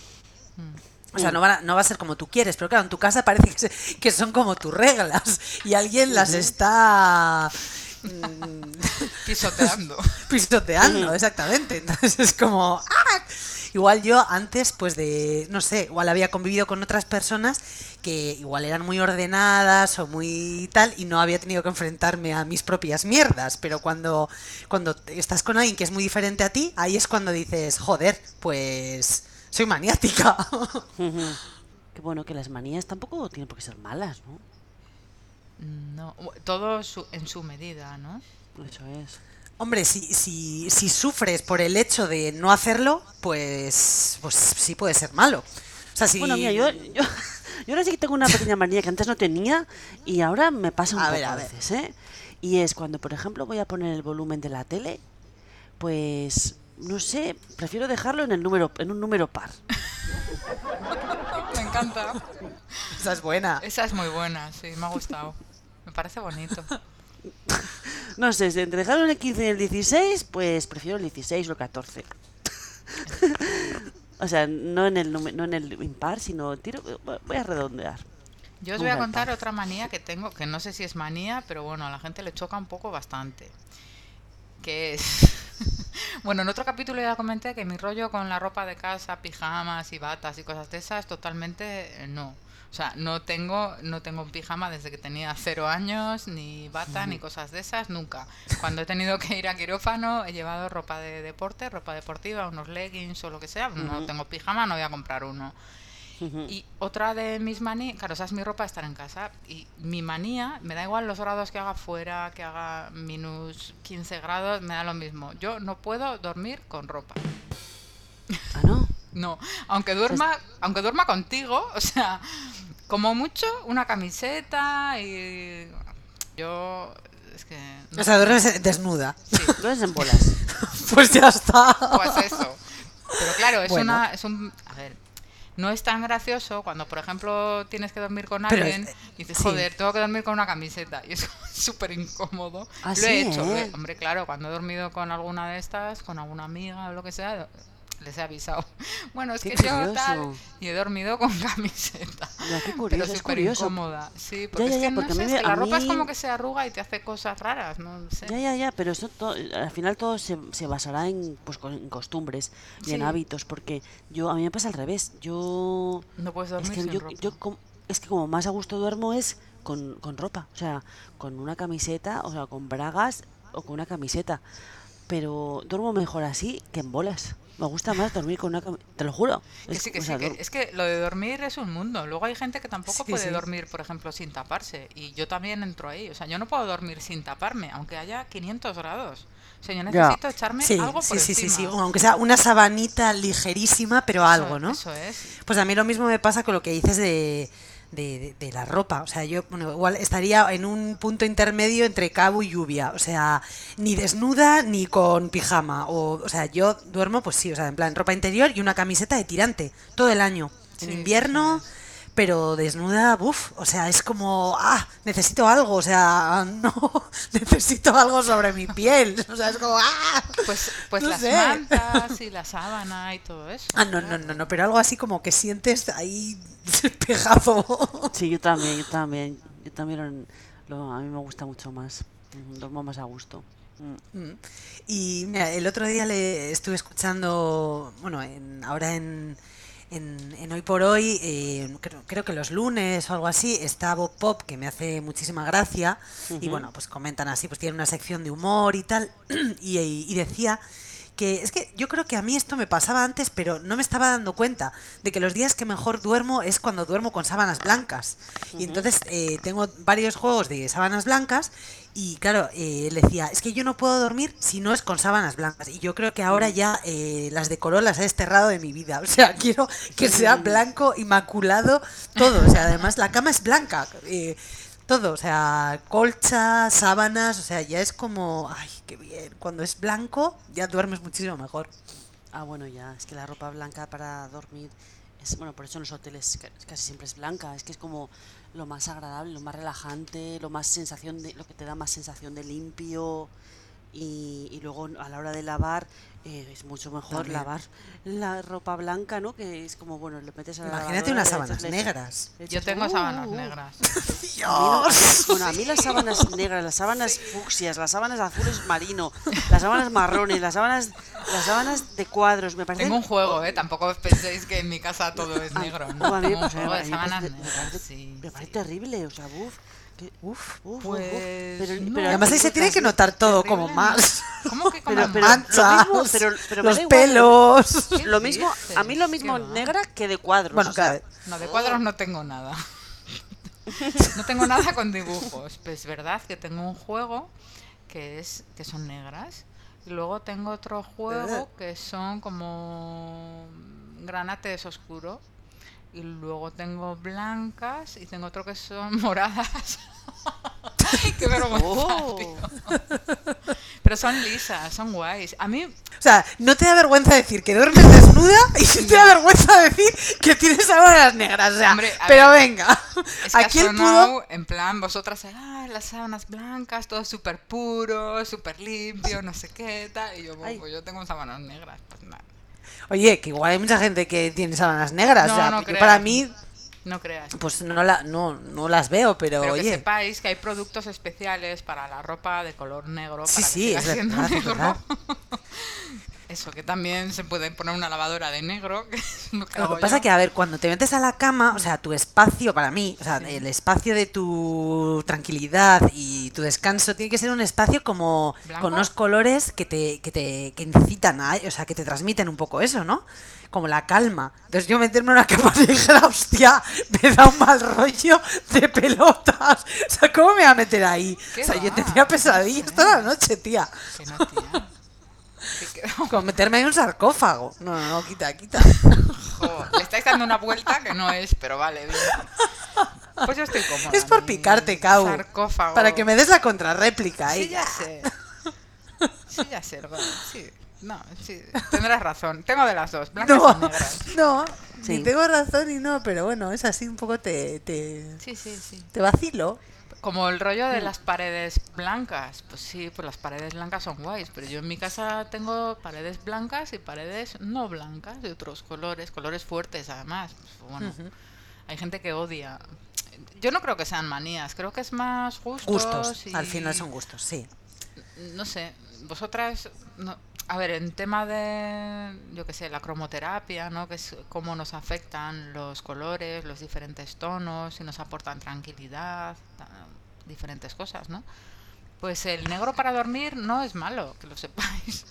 Mm. O sea, no va, a, no va a ser como tú quieres, pero claro, en tu casa parece que, se- que son como tus reglas y alguien las está mm, pisoteando. pisoteando, exactamente. Entonces es como... ¡ah! Igual yo antes, pues de, no sé, igual había convivido con otras personas que igual eran muy ordenadas o muy tal y no había tenido que enfrentarme a mis propias mierdas, pero cuando, cuando estás con alguien que es muy diferente a ti, ahí es cuando dices, joder, pues soy maniática. Que bueno, que las manías tampoco tienen por qué ser malas, ¿no? No, todo su- en su medida, ¿no? Eso es. Hombre, si, si, si sufres por el hecho de no hacerlo, pues, pues sí puede ser malo. O sea, si... Bueno, mira, yo, yo, yo ahora sí que tengo una pequeña manía que antes no tenía y ahora me pasa un A poco ver, a a ver. veces, ¿eh? Y es cuando, por ejemplo, voy a poner el volumen de la tele, pues, no sé, prefiero dejarlo en, el número, en un número par. Me encanta. Esa es buena. Esa es muy buena, sí, me ha gustado. Me parece bonito. No sé, si entre dejarlo en el 15 y el 16, pues prefiero el 16 o el 14. O sea, no en el no en el impar, sino tiro, voy a redondear. Yo os voy a contar otra manía que tengo, que no sé si es manía, pero bueno, a la gente le choca un poco bastante. Que es. bueno, en otro capítulo ya comenté que mi rollo con la ropa de casa, pijamas y batas y cosas de esas, totalmente eh, no. O sea, no tengo, no tengo un pijama desde que tenía cero años, ni bata, ni cosas de esas, nunca. Cuando he tenido que ir a quirófano, he llevado ropa de deporte, ropa deportiva, unos leggings o lo que sea. No tengo pijama, no voy a comprar uno. Y otra de mis manías, claro, esa es mi ropa estar en casa. Y mi manía, me da igual los grados que haga fuera, que haga minus 15 grados, me da lo mismo. Yo no puedo dormir con ropa. Ah, no. No, aunque duerma, aunque duerma contigo, o sea, como mucho una camiseta y yo es que no O sea, duermes desnuda. sí, Lo es en bolas. Pues ya está. pues eso. Pero claro, es Bueno. una. Es un, a ver, no es tan gracioso cuando, por ejemplo, tienes que dormir con Pero alguien es- y dices, sí. joder, tengo que dormir con una camiseta. Y es súper incómodo. Ah, lo he sí, hecho. ¿eh? eh. Hombre, claro, cuando he dormido con alguna de estas, con alguna amiga o lo que sea, les he avisado. Bueno, es Qué que yo tal. curioso. Y he dormido con camiseta. Ya, qué Pero curioso, es curioso. incómoda. Sí, porque ya, es que ya, no porque sé, es que la a ropa es como que se arruga y te hace cosas raras, no sé. Ya, ya, ya, pero eso todo, al final todo se, se basará en, pues, en costumbres y en hábitos, porque yo a mí me pasa al revés. Yo No puedes es dormir que sin yo, ropa. yo es que como más a gusto duermo es con, con ropa, o sea, con una camiseta, o sea, con bragas o con una camiseta. Pero duermo mejor así que en bolas. Me gusta más dormir con una camiseta, te lo juro. Que Es- sí, que o sí, que es que lo de dormir es un mundo. Luego hay gente que tampoco Sí, puede sí. dormir, por ejemplo, sin taparse. Y yo también entro ahí. O sea, yo no puedo dormir sin taparme, aunque haya 500 grados. O sea, yo Ya. necesito echarme Sí, algo por sí, sí, sí, sí, encima. aunque sea una sabanita ligerísima, pero Eso- algo, ¿no? Eso es. Pues a mí lo mismo me pasa con lo que dices de, de, de- de la ropa. O sea, yo bueno, igual estaría en un punto intermedio entre cabo y lluvia. O sea, ni desnuda ni con pijama. O, o sea, yo duermo, pues sí, o sea, en plan ropa interior y una camiseta de tirante todo el año. En invierno, pero desnuda, uff, o sea, es como, ah, necesito algo, o sea, no, necesito algo sobre mi piel. O sea, es como, ah. Pues, pues no las sé. mantas y la sábana y todo eso. Ah, no, no, no, no, pero algo así como que sientes ahí pegado. Sí, yo también, yo también. Yo también lo, a mí me gusta mucho más. Mm, Duermo más a gusto. Mm. Y mira, el otro día le estuve escuchando, bueno, en, ahora en, en, en Hoy por Hoy, eh, creo, creo que los lunes o algo así, está Bob Pop, que me hace muchísima gracia, y bueno, pues comentan así, pues tiene una sección de humor y tal, y, y decía que es que yo creo que a mí esto me pasaba antes, pero no me estaba dando cuenta de que los días que mejor duermo es cuando duermo con sábanas blancas. Y entonces eh, tengo varios juegos de sábanas blancas y claro, eh, le decía, es que yo no puedo dormir si no es con sábanas blancas. Y yo creo que ahora ya eh, las de color las he desterrado de mi vida. O sea, quiero que sea blanco, inmaculado, todo. O sea, además la cama es blanca. eh, todo, o sea, colcha, sábanas, o sea, ya es como, ay, qué bien. Cuando es blanco, ya duermes muchísimo mejor. Ah, bueno, ya, es que la ropa blanca para dormir es, bueno, por eso en los hoteles ca- casi siempre es blanca, es que es como lo más agradable, lo más relajante, lo más sensación de, lo que te da más sensación de limpio y, y luego a la hora de lavar eh, es mucho mejor También. lavar la ropa blanca, ¿no? Que es como, bueno, le metes a la Imagínate lavadora, unas sábanas le- negras. le Yo tengo uh, sábanas uh, negras. Mí- bueno, a mí las sábanas negras, las sábanas fucsias, las sábanas azules marino, las sábanas marrones, las sábanas, las sábanas de cuadros, me parecen Tengo un juego, ¿eh? Tampoco penséis que en mi casa todo es negro, ¿no? A mí me Tengo un parece- juego a me parece- me negras, parece- sí, me parece sí. terrible, o sea, uf, que- Uf. uf, uf, uf. Pues Pero- no. pero Y además ahí se tiene que notar todo como más. ¿Cómo que como Pero- pero- lo manchas, mismo, pero- pero me los pelos. ¿Qué Lo mismo, a mí lo mismo negra que de cuadros. Bueno, o sea, claro. No, de cuadros no tengo nada. No tengo nada con dibujos. Pues es verdad que tengo un juego que es que son negras. Y luego tengo otro juego que son como granates oscuro. Y luego tengo blancas y tengo otro que son moradas. Qué vergüenza, Oh. Pero son lisas, son guays. A mí O sea, no te da vergüenza decir que duermes desnuda y sí te da vergüenza decir que tienes sábanas negras. O sea, Hombre, pero ver, venga. Es que Aquí el pudo. en plan, vosotras, ah, las sábanas blancas, todo súper puro, súper limpio, no sé qué, tal. Y yo, pues yo tengo sábanas negras, pues nada. Oye, que igual hay mucha gente que tiene sábanas negras. No, o sea, no creas. para mí, No creas. pues no, la, no, no las veo, pero, Pero que oye. sepáis que hay productos especiales para la ropa de color negro. Sí, que sí, es verdad. Eso, que también se puede poner una lavadora de negro. Que es lo que, pasa yo. que, a ver, cuando te metes a la cama, o sea, tu espacio para mí, o sea, el espacio de tu tranquilidad y tu descanso tiene que ser un espacio como ¿Blanco? con unos colores que te, que te que incitan a, o sea, que te transmiten un poco eso, ¿no? Como la calma. Entonces yo meterme en una cama negra, hostia, me da un mal rollo de pelotas. O sea, ¿cómo me voy a meter ahí? ¿Qué O sea, yo va? tendría pesadillas toda la noche, tía. No, tía. Como meterme en un sarcófago. No, no, no, quita, quita. Le estáis dando una vuelta que no es, pero vale, bien. Pues yo estoy cómoda. Es por picarte, Cau. Sarcófago. Para que me des la contrarréplica. Sí, ¿eh? ya sé. Sí, ya sé, Olga, sí. No, sí, tendrás razón. Tengo de las dos, blancas No, y negras. no, Sí. ni tengo razón y no, pero bueno, es así un poco te, te, Sí, sí, sí. te vacilo. Como el rollo Mm. de las paredes blancas. Pues sí, pues las paredes blancas son guays, pero yo en mi casa tengo paredes blancas y paredes no blancas, de otros colores, colores fuertes además. Pues, bueno, hay gente que odia. Yo no creo que sean manías, creo que es más gustos. Gustos, y- al final son gustos, sí. no sé, vosotras, no- a ver, en tema de, yo qué sé, la cromoterapia, ¿no? Que es cómo nos afectan los colores, los diferentes tonos, si nos aportan tranquilidad, diferentes cosas, ¿no? Pues el negro para dormir no es malo, que lo sepáis.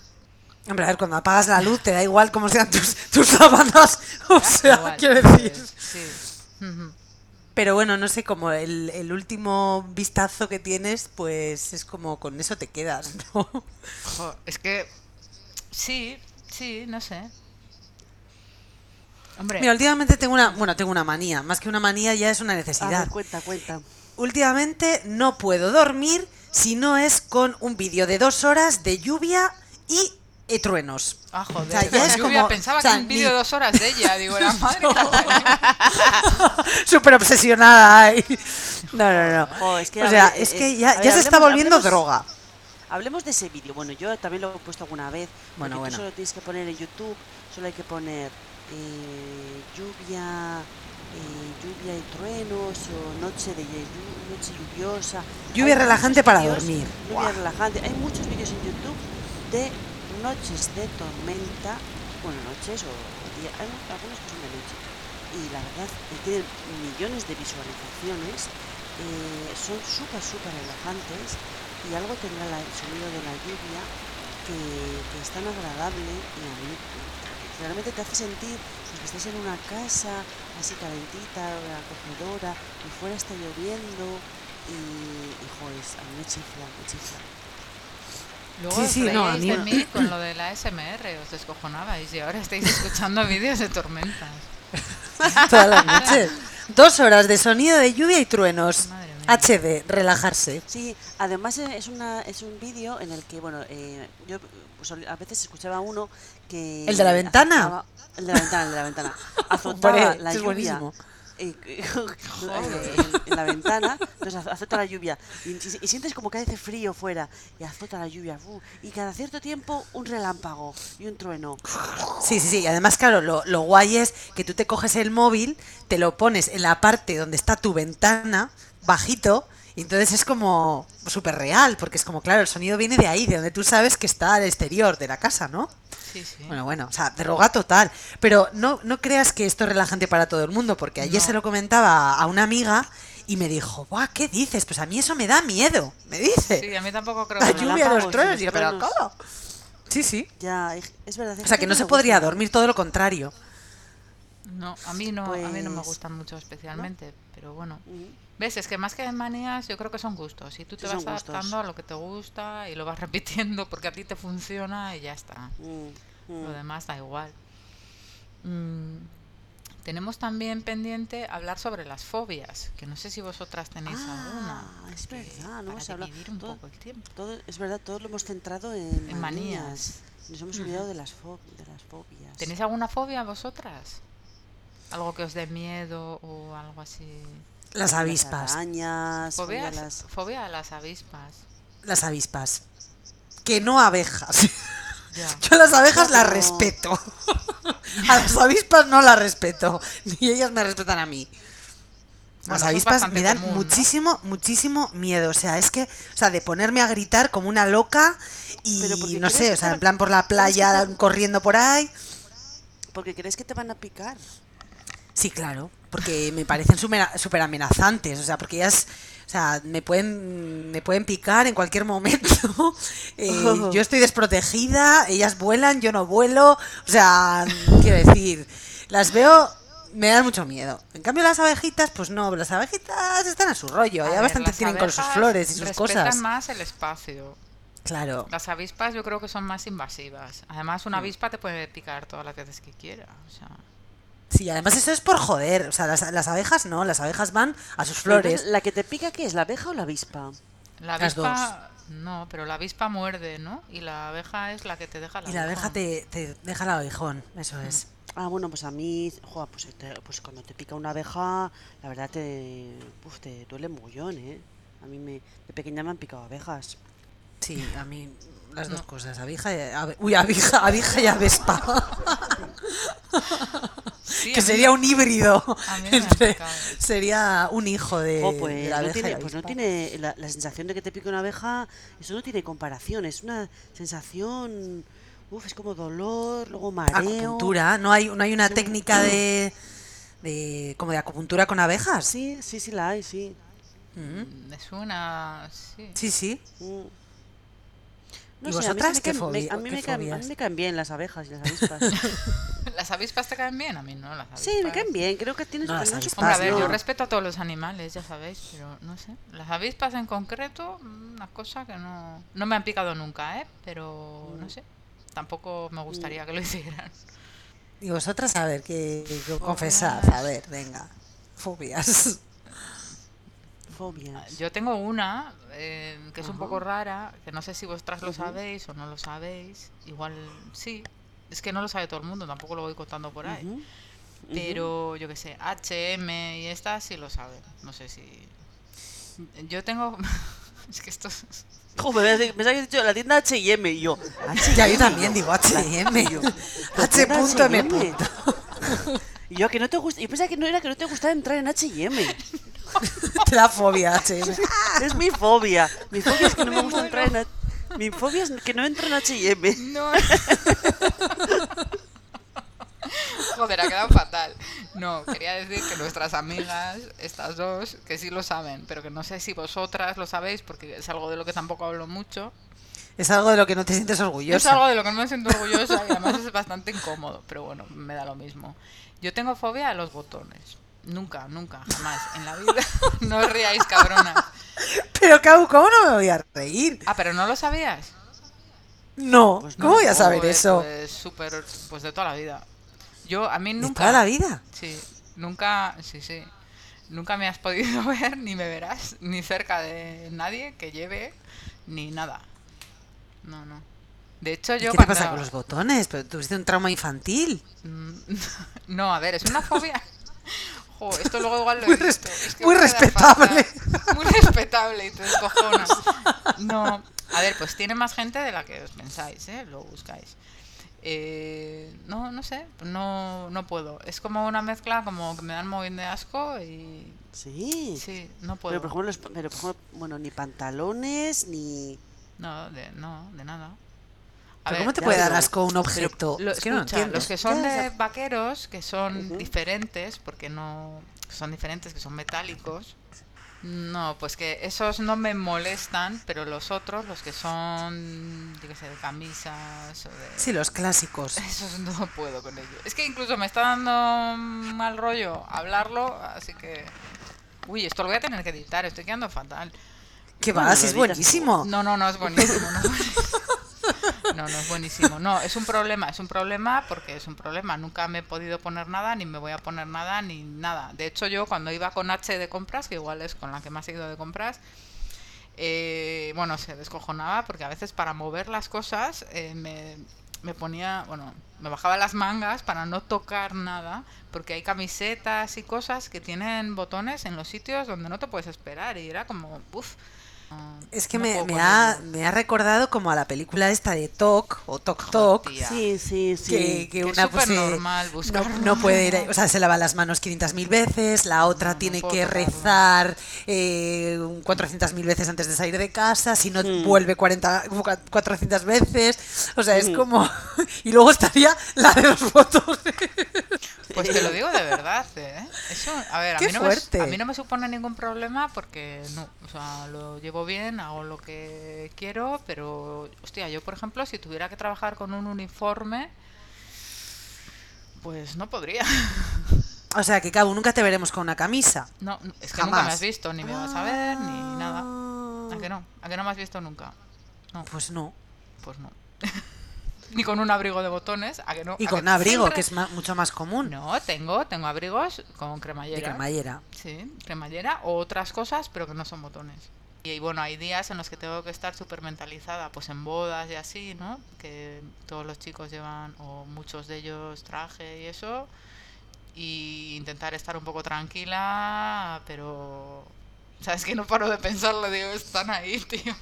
Hombre, a ver, cuando apagas la luz te da igual cómo sean tus, tus sábanas. O sea, Igual, quiero pues, decir. sí. Pero bueno, no sé, como el, el último vistazo que tienes, pues es como con eso te quedas, ¿no? Jo, es que sí, sí, no sé. Hombre, Mira, últimamente tengo una, bueno, tengo una manía, más que una manía ya es una A necesidad. ver, cuenta, cuenta. Últimamente no puedo dormir si no es con un vídeo de dos horas de lluvia y eh, truenos. ah, joder, O sea, ya es lluvia, como- pensaba o sea, que un vídeo ni- de dos horas de ella, digo, la madre. Súper obsesionada ahí. No, no, no. Jo, es que o sea, hable- es eh, que eh, ya, ver, ya se está volviendo hablemos- droga. Hablemos de ese vídeo. Bueno, yo también lo he puesto alguna vez. Bueno, bueno. Tú solo tienes que poner en YouTube, solo hay que poner eh, lluvia, eh, lluvia y truenos o noche de noche lluviosa. Lluvia Hay relajante para dormir. Lluvia relajante. Hay muchos vídeos en YouTube de noches de tormenta, bueno, noches o día, hay algunos que son de noche. Y la verdad, eh, tienen millones de visualizaciones, eh, son súper, súper relajantes y algo tendrá el sonido de la lluvia que, que es tan agradable y a mí eh, realmente te hace sentir pues, que estás en una casa así calentita, acogedora y fuera está lloviendo y, y joder, a mí me chifla, me chifla. Luego Sí, os sí, no, a mí- de mí con lo de la SMR, os descojonabais y ahora estáis escuchando vídeos de tormentas. Todas las noches. Dos horas de sonido de lluvia y truenos. Madre mía. HD, relajarse. Sí, además eh, es una es un vídeo en el que bueno eh, yo pues, a veces escuchaba uno que ¿El de la ventana? azotaba- el de la ventana, el de la ventana azotaba la es lluvia buenísimo. eh, en, en la ventana, entonces az- azota la lluvia y, y sientes como que hace frío fuera y azota la lluvia y cada cierto tiempo un relámpago y un trueno. Sí, sí, sí. Y además, claro, lo, lo guay es que tú te coges el móvil, te lo pones en la parte donde está tu ventana, bajito, y entonces es como súper real, porque es como, claro, el sonido viene de ahí, de donde tú sabes que está al exterior de la casa, ¿no? Sí, sí. Bueno, bueno, o sea, droga total. Pero no, no creas que esto es relajante para todo el mundo, porque ayer No. se lo comentaba a una amiga y me dijo, Buah, ¿qué dices? Pues a mí eso me da miedo, me dice. Sí, a mí tampoco creo la que lluvia, los truenos, los y yo, pero truenos. ¿cómo? Sí, sí. Ya, es verdad. O sea, que no se podría dormir, todo lo contrario. No, a mí no, a mí no me Pues- gustan mucho especialmente, pero bueno. Ujú. ¿Ves? Es que más que manías, yo creo que son gustos. Y tú te Sí, vas gustos. adaptando a lo que te gusta y lo vas repitiendo porque a ti te funciona y ya está. Mm, Lo mm. demás da igual. Mm, tenemos también pendiente hablar sobre las fobias, que no sé si vosotras tenéis Ah, alguna. es verdad, ¿no? Para Se habla un todo- poco el tiempo. Todo, es verdad, todo lo hemos centrado en, En manías. manías. Nos hemos olvidado de, las de las fobias. ¿Tenéis alguna fobia vosotras? ¿Algo que os dé miedo o algo así? Las Las avispas. arañas, Fobia, las... fobia a las avispas. Las avispas. Que no abejas. Ya. Yo a las abejas las respeto. A las avispas no las respeto. Ni ellas me respetan a mí. Las avispas me dan común, ¿no? muchísimo, muchísimo miedo. O sea, es que, o sea, de ponerme a gritar como una loca y no sé, o sea, en plan por la playa, corriendo por ahí. Porque crees que te van a picar. Sí, claro, porque me parecen súper amenazantes, o sea, porque ellas, o sea, me pueden, me pueden picar en cualquier momento. Eh, yo estoy desprotegida, ellas vuelan, yo no vuelo, o sea, quiero decir, las veo, me dan mucho miedo. En cambio las abejitas, pues no, las abejitas están a su rollo, A ya ver, bastante tienen con sus flores y sus cosas. más el espacio. Claro. Las avispas yo creo que son más invasivas. Además, una avispa te puede picar todas las veces que quiera. O sea, Sí, además eso es por joder, o sea, las, las abejas no, las abejas van a sus flores. ¿La que te pica qué es? ¿La abeja o la avispa? La Las avispa, no, pero la avispa muerde, ¿no? Y la abeja es la que te deja la Y la abeja te, te deja el abejón, eso es. Ah, bueno, pues a mí, pues, te- pues cuando te pica una abeja, la verdad te, uf, te duele mogollón, ¿eh? A mí me, de pequeña me han picado abejas. Sí, a mí las dos cosas, abija y, abe- uy, abija, abija y avespa. Sí, que sería un híbrido. entre- sería un hijo de, Oh, de pues, la no abeja y tiene, la pues no tiene la, la sensación de que te pique una abeja, eso no tiene comparación, es una sensación, uf, es como dolor, luego mareo. Acupuntura, ¿no hay, no hay una técnica de, de como de acupuntura con abejas? Sí, sí, sí la hay, sí. Mm, Me suena, sí. Sí, sí. Mm. ¿Y sé, vosotras qué fobia- a mí me caen, bien las abejas y las avispas. ¿Las avispas te caen bien? A mí no, las avispas. sí, me caen bien, creo que tienes No, las avispas Hombre, a ver, no. yo respeto a todos los animales, ya sabéis, pero no sé. Las avispas en concreto, mm, una cosa que no... No me han picado nunca, ¿eh? Pero no sé. Tampoco me gustaría que lo hicieran. Y vosotras, a ver, que, que confesad, a ver, venga. Fobias. Fobias. Yo tengo una eh, que es un poco rara, que no sé si vosotras lo sabéis o no lo sabéis. Igual sí. Es que no lo sabe todo el mundo, tampoco lo voy contando por ahí. Pero yo qué sé, HM y estas sí lo saben. No sé si. Yo tengo. es que esto. es- Joder, me pensaba que has dicho la tienda H&M y yo. Ya yo también digo H&M. H.M. Y yo, que no te gusta. Yo pensaba que no era que no te gustaba entrar en H&M. Te da fobia H&M. Es mi fobia. Mi fobia es que no me gusta entrar en H- Mi fobia es que no entro en H&M. No. Joder, ha quedado fatal. No, quería decir que nuestras amigas, estas dos, que sí lo saben, pero que no sé si vosotras lo sabéis, porque es algo de lo que tampoco hablo mucho. Es algo de lo que no te sientes Es orgullosa. algo de lo que no me siento orgullosa y además es bastante incómodo, pero bueno, me da lo mismo. Yo tengo fobia a los botones. Nunca, nunca, jamás en la vida. No os ríais, cabrona. Pero Cau, ¿cómo no me voy a reír? Ah, pero no lo sabías. No, Pues ¿cómo voy a saber Pues, eso? Pues súper, pues de toda la vida. Yo, a mí ¿De nunca. toda la vida? Sí, nunca, sí, sí. Nunca me has podido ver, ni me verás, ni cerca de nadie que lleve, ni nada. No, no. De hecho, ¿Y yo ¿Qué te cuando... pasa con los botones? Pero tuviste un trauma infantil. No, a ver, es una fobia. Jo, esto luego igual lo he Muy visto. res- Es que muy respetable. Muy respetable y te descojonas. No, a ver, pues tiene más gente de la que os pensáis, ¿eh? Lo buscáis. Eh, no, no sé, no, no puedo. Es como una mezcla, como que me dan muy bien de asco y Sí. sí, no puedo. Pero por ejemplo, los- pero, por ejemplo, bueno, ni pantalones, ni... No, de, no, de nada. A ¿Pero ver, ¿Cómo te puede dar asco un objeto? Lo- es que no lo escucha, entiendo. los que son de vaqueros, que son Ujú. diferentes, porque no que son diferentes, que son metálicos. No, pues que esos no me molestan, pero los otros, los que son, yo qué sé, de camisas o de... Sí, los clásicos. Esos no puedo con ellos. Es que incluso me está dando mal rollo hablarlo, así que... Uy, esto lo voy a tener que editar, estoy quedando fatal. ¿Qué Bueno, va? Si es buenísimo. No, no, no es buenísimo. No es buenísimo. No, no es buenísimo. No, es un problema, es un problema porque es un problema. Nunca me he podido poner nada, ni me voy a poner nada, ni nada. De hecho, yo cuando iba con H de compras, que igual es con la que más he ido de compras, eh, bueno, se descojonaba porque a veces para mover las cosas eh, me, me ponía, bueno, me bajaba las mangas para no tocar nada, porque hay camisetas y cosas que tienen botones en los sitios donde no te puedes esperar y era como, uff. Es que me, me ha, me ha recordado como a la película esta de Tok o Tok Tok. Tía. Sí, sí, sí. Que, que una pues, eh, normal no, no puede ir, o sea, se lava las manos 500.000 veces, la otra No, no tiene que tocarlo. rezar eh, 400.000 veces antes de salir de casa, si no Mm. vuelve 40, 400 veces, o sea, es Mm. como... y luego estaría la de los botones. Pues te lo digo de verdad, ¿eh? Eso, a ver, a mí, no me, a mí no me supone ningún problema porque no, o sea, lo llevo bien, hago lo que quiero, pero, hostia, yo por ejemplo, si tuviera que trabajar con un uniforme, pues no podría. O sea, que Cabo, nunca te veremos con una camisa. No, es que nunca me Jamás. has visto, ni me vas a ver, ni nada. Ah. ¿A que no? ¿A que no me has visto nunca? No, Pues no. pues no. ni con un abrigo de botones, ¿a que no? Y ¿A con que abrigo, siempre- que es ma- mucho más común. No, tengo, tengo abrigos con de cremallera. cremallera. Sí, cremallera o otras cosas, pero que no son botones. Y bueno, hay días en los que tengo que estar súper mentalizada, pues en bodas y así, ¿no? Que todos los chicos llevan, o muchos de ellos, traje y eso. Y intentar estar un poco tranquila, pero... ¿Sabes que no paro de pensarlo? Digo, están ahí, tío.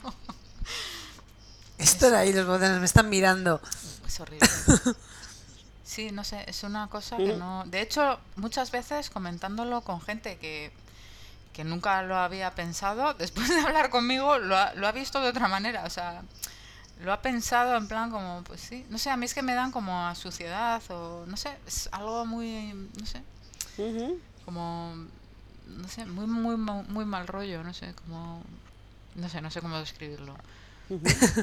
Están ahí, los botones me están mirando. Es horrible. Sí, no sé, es una cosa que no... De hecho, muchas veces comentándolo con gente que, que nunca lo había pensado, después de hablar conmigo lo ha, lo ha visto de otra manera, o sea, lo ha pensado en plan como, pues sí, no sé, a mí es que me dan como a suciedad o no sé, es algo muy, no sé, como, no sé, muy, muy, muy mal rollo, no sé, como, no sé, no sé cómo describirlo.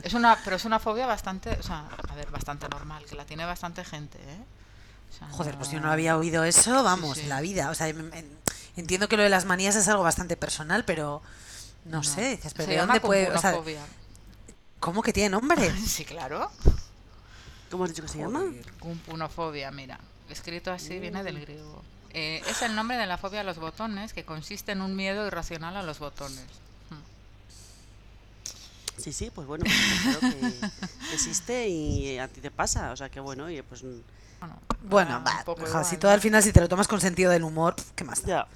Es una, pero es una fobia bastante, o sea, a ver, bastante normal, que la tiene bastante gente, ¿eh? O sea, Joder, pues yo no había oído eso, vamos, sí. en la vida. O sea, em- em- entiendo que lo de las manías es algo bastante personal, pero no, sé, dices, pero Se ¿de dónde puede...? O sea, compunofobia. ¿Cómo que tiene nombre? Sí, claro. ¿Cómo has dicho que se llama? Cumpunofobia, mira. Escrito así viene del griego. Eh, es el nombre de la fobia a los botones, que consiste en un miedo irracional a los botones. Hmm. Sí, sí, pues bueno, pues claro que existe y a ti te pasa, o sea que bueno, y pues mm, Bueno, Bueno, va un va, poco jo, igual, si ¿no? todo al final, si te lo tomas con sentido del humor, ¿qué más da? ya.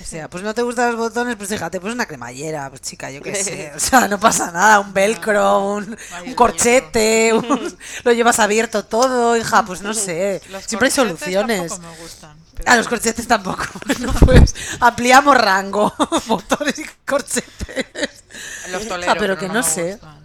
O sea, pues no te gustan los botones, pues fíjate, pues una cremallera, pues chica, yo qué sé, o sea, no pasa nada, un velcro, un, Ay, un corchete, un- lo llevas abierto todo, hija, pues no sé, Los siempre hay soluciones. tampoco me gustan. pero- A los corchetes tampoco, no, pues ampliamos rango, botones y corchetes. Los tolero, Ah, pero que no sé. gustan.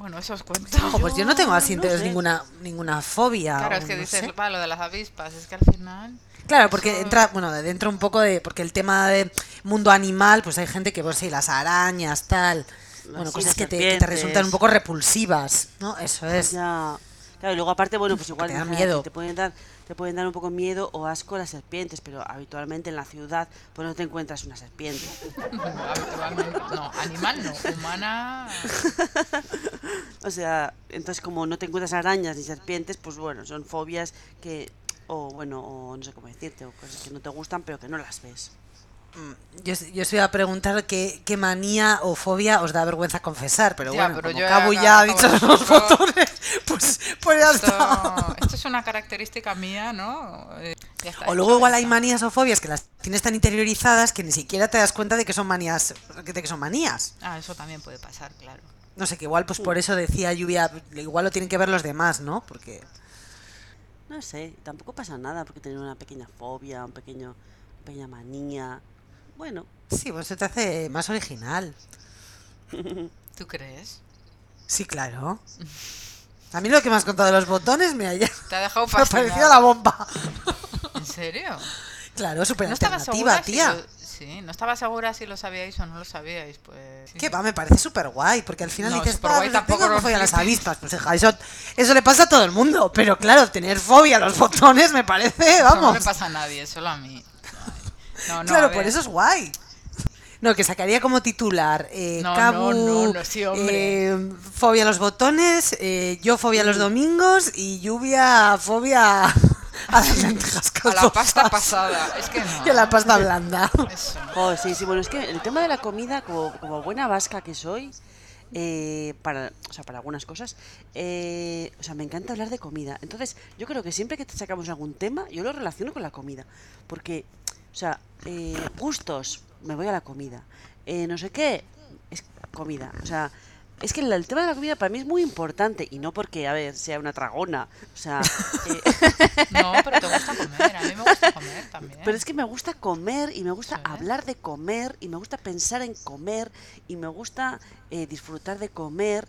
Bueno, eso os cuento. Ojo, pues yo no tengo así no sé. ninguna ninguna fobia. Claro, es que no dices, va, lo de las avispas, es que al final... Claro, porque entra, bueno, de dentro un poco de, porque el tema de mundo animal, pues hay gente que, pues sí, las arañas, tal, bueno, cosas que te, que te serpientes. resultan un poco repulsivas, ¿no? Eso es. Ya. Claro, y luego aparte, bueno, pues igual te dan miedo. Te pueden dar te pueden dar un poco miedo o asco las serpientes, pero habitualmente en la ciudad pues no te encuentras una serpiente. Habitualmente, no, animal no, humana... O sea, entonces como no te encuentras arañas ni serpientes, pues bueno, son fobias que o bueno, o no sé cómo decirte, o cosas que no te gustan pero que no las ves. Yo, yo os iba a preguntar qué, qué manía o fobia os da vergüenza confesar, pero Ya, bueno, pero como acabo- ya ha dicho los botones, pues, pues ya está. Esto, esto es una característica mía, ¿no? Eh, ya está O luego igual hay manías o fobias que las tienes tan interiorizadas que ni siquiera te das cuenta de que son manías, de que son manías. Ah, eso también puede pasar, claro. No sé, que igual pues por eso decía Lluvia, igual lo tienen que ver los demás, ¿no? Porque No sé, tampoco pasa nada porque tener una pequeña fobia, un pequeño una pequeña manía. Bueno, sí, pues se te hace más original. ¿Tú crees? Sí, claro. A mí lo que me has contado de los botones, mira, ya Te ha dejado me ha parecido la bomba. ¿En serio? Claro, súper No alternativa, si tía. lo- sí, no estaba segura si lo sabíais o no lo sabíais, pues... sí. Que va, me parece súper guay, porque al final No, dices, "Pa, pues tampoco tengo fobia a las flipes". avispas. Pues hija, eso, eso le pasa a todo el mundo. Pero claro, tener fobia a los botones me parece, Eso no vamos. le pasa a nadie, solo a mí. No, no, claro, por eso es guay. No, que sacaría como titular eh, No, Cabu, no, no, no, sí, hombre. eh, fobia a los botones, eh, yo fobia a los domingos y lluvia fobia a las lentejas A la pasta pasada, es que no. Y a la pasta blanda. Eso. Oh, sí, sí, bueno, es que el tema de la comida, como, como buena vasca que soy, eh, para, o sea, para algunas cosas, eh, o sea, me encanta hablar de comida. Entonces, yo creo que siempre que te sacamos algún tema, yo lo relaciono con la comida. Porque, o sea, eh, gustos, me voy a la comida. Eh, no sé qué, es comida. O sea, es que el, el tema de la comida para mí es muy importante. Y no porque, a ver, sea una tragona. O sea, eh, No, pero te gusta comer, a mí me gusta comer también. Pero es que me gusta comer y me gusta Sí. hablar de comer y me gusta pensar en comer y me gusta eh, disfrutar de comer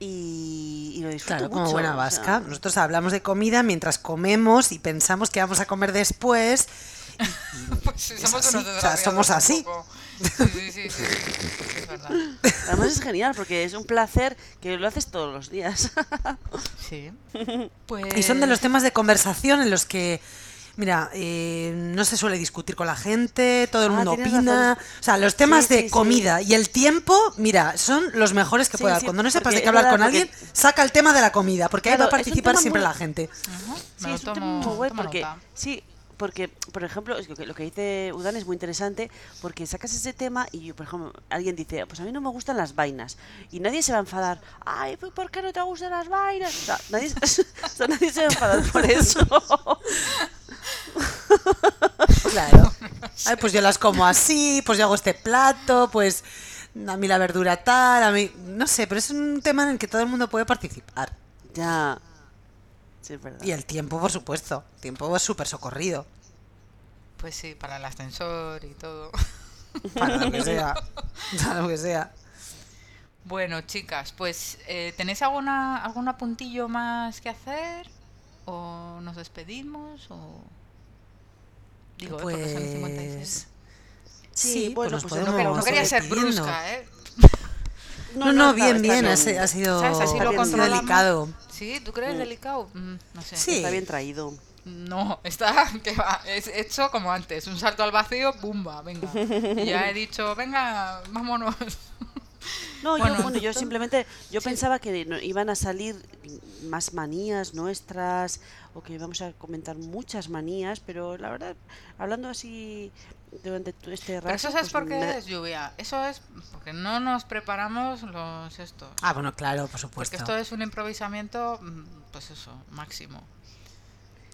y, y lo disfruto Claro, como mucho, buena o vasca. sea, Nosotros hablamos de comida mientras comemos y pensamos que vamos a comer después. Pues sí, Es somos así, o sea, somos un así. poco. Sí, sí, sí, sí, sí, es verdad. Además es genial porque es un placer que lo haces todos los días. Sí. Pues... Y son de los temas de conversación en los que, mira, eh, no se suele discutir con la gente, todo el Ah, mundo opina. razón. O sea, los temas Sí, de sí, sí. comida y el tiempo, mira, son los mejores que Sí, pueda. sí, Cuando no sepas de qué hablar con porque- alguien, saca el tema de la comida, porque ahí va a participar siempre muy- la gente. Sí, me lo es un tema muy tomo porque nota. sí, porque, por ejemplo, es que lo que dice Udan es muy interesante porque sacas ese tema y, por ejemplo, alguien dice, pues a mí no me gustan las vainas. Y nadie se va a enfadar, ay, pues ¿por qué no te gustan las vainas? O sea, nadie, o sea, nadie se va a enfadar por eso. Claro. Ay, pues yo las como así, pues yo hago este plato, pues a mí la verdura tal, a mí... No sé, pero es un tema en el que todo el mundo puede participar. ya. Sí, es verdad. Y el tiempo, por supuesto. El tiempo es súper socorrido. Pues sí, para el ascensor y todo. Para lo que sea. Para lo que sea. Bueno, chicas, pues eh, ¿tenéis alguna algún apuntillo más que hacer? ¿O nos despedimos? ¿O digo, eh, porque son 56. Pues... Sí, Sí, pues bueno, nos pues No, no quería ser brusca, ¿eh? No, no, está- bien, está bien, ha, si- ha sido, ¿Sabes? Así lo ha sido controlamos. delicado. ¿Sí? ¿Tú crees delicado? Mm, no sé. Sí. Está bien traído. No, está que va, es hecho como antes, un salto al vacío, ¡bumba! Venga. Y ya he dicho, venga, vámonos. No, Bueno, yo, bueno, yo simplemente, yo sí. pensaba que no- iban a salir más manías nuestras o que íbamos a comentar muchas manías, pero la verdad, hablando así durante todo este rato... Pero eso sabes pues por qué me da- es lluvia. Eso es porque no nos preparamos los estos. Ah, bueno, claro, por supuesto. Porque esto es un improvisamiento, mm, pues eso, máximo.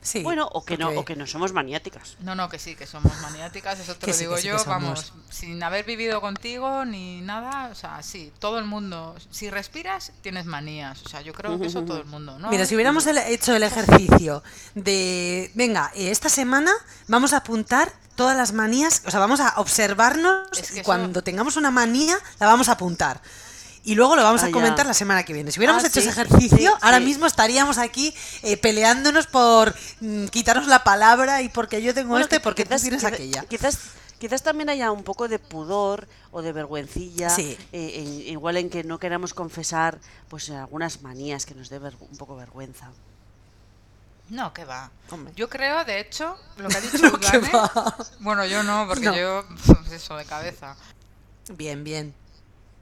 Sí, Bueno, o que, no, o que no somos maniáticas. No, no, que sí, que somos maniáticas, eso te Que lo sí, digo sí yo, vamos, sin haber vivido contigo ni nada, o sea, sí, todo el mundo, si respiras, tienes manías, o sea, yo creo que eso todo el mundo, ¿no? Mira, si hubiéramos hecho el ejercicio de, venga, eh, esta semana vamos a apuntar todas las manías, o sea, vamos a observarnos Es que y eso- cuando tengamos una manía la vamos a apuntar. Y luego lo vamos Ah, a ya. comentar la semana que viene. Si hubiéramos Ah, hecho ese sí, ejercicio, sí, ahora sí. mismo estaríamos aquí eh, peleándonos por mm, quitarnos la palabra y porque yo tengo Bueno, esto y que- porque tú quizás- tienes quizá- aquella. Quizás, quizás también haya un poco de pudor o de vergüencilla, Sí. eh, en- igual en que no queramos confesar pues algunas manías que nos dé un poco vergüenza. No, que va. Hombre. Yo creo, de hecho, lo que ha dicho No, que Udane- va. bueno, yo no, porque No. yo, pues eso, de cabeza. Bien, bien.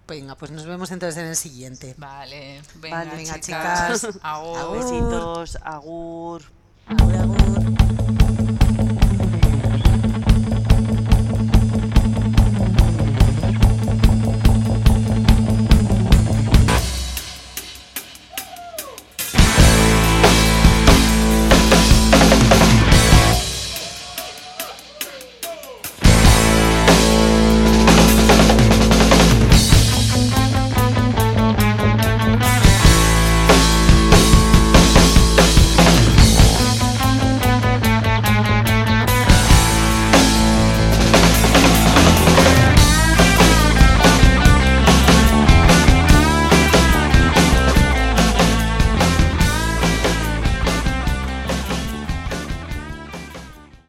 Venga, pues nos vemos entonces en el siguiente. Vale, venga, Vale, venga, chicas, chicas. Agur. Agur. Besitos, agur. Agur, agur.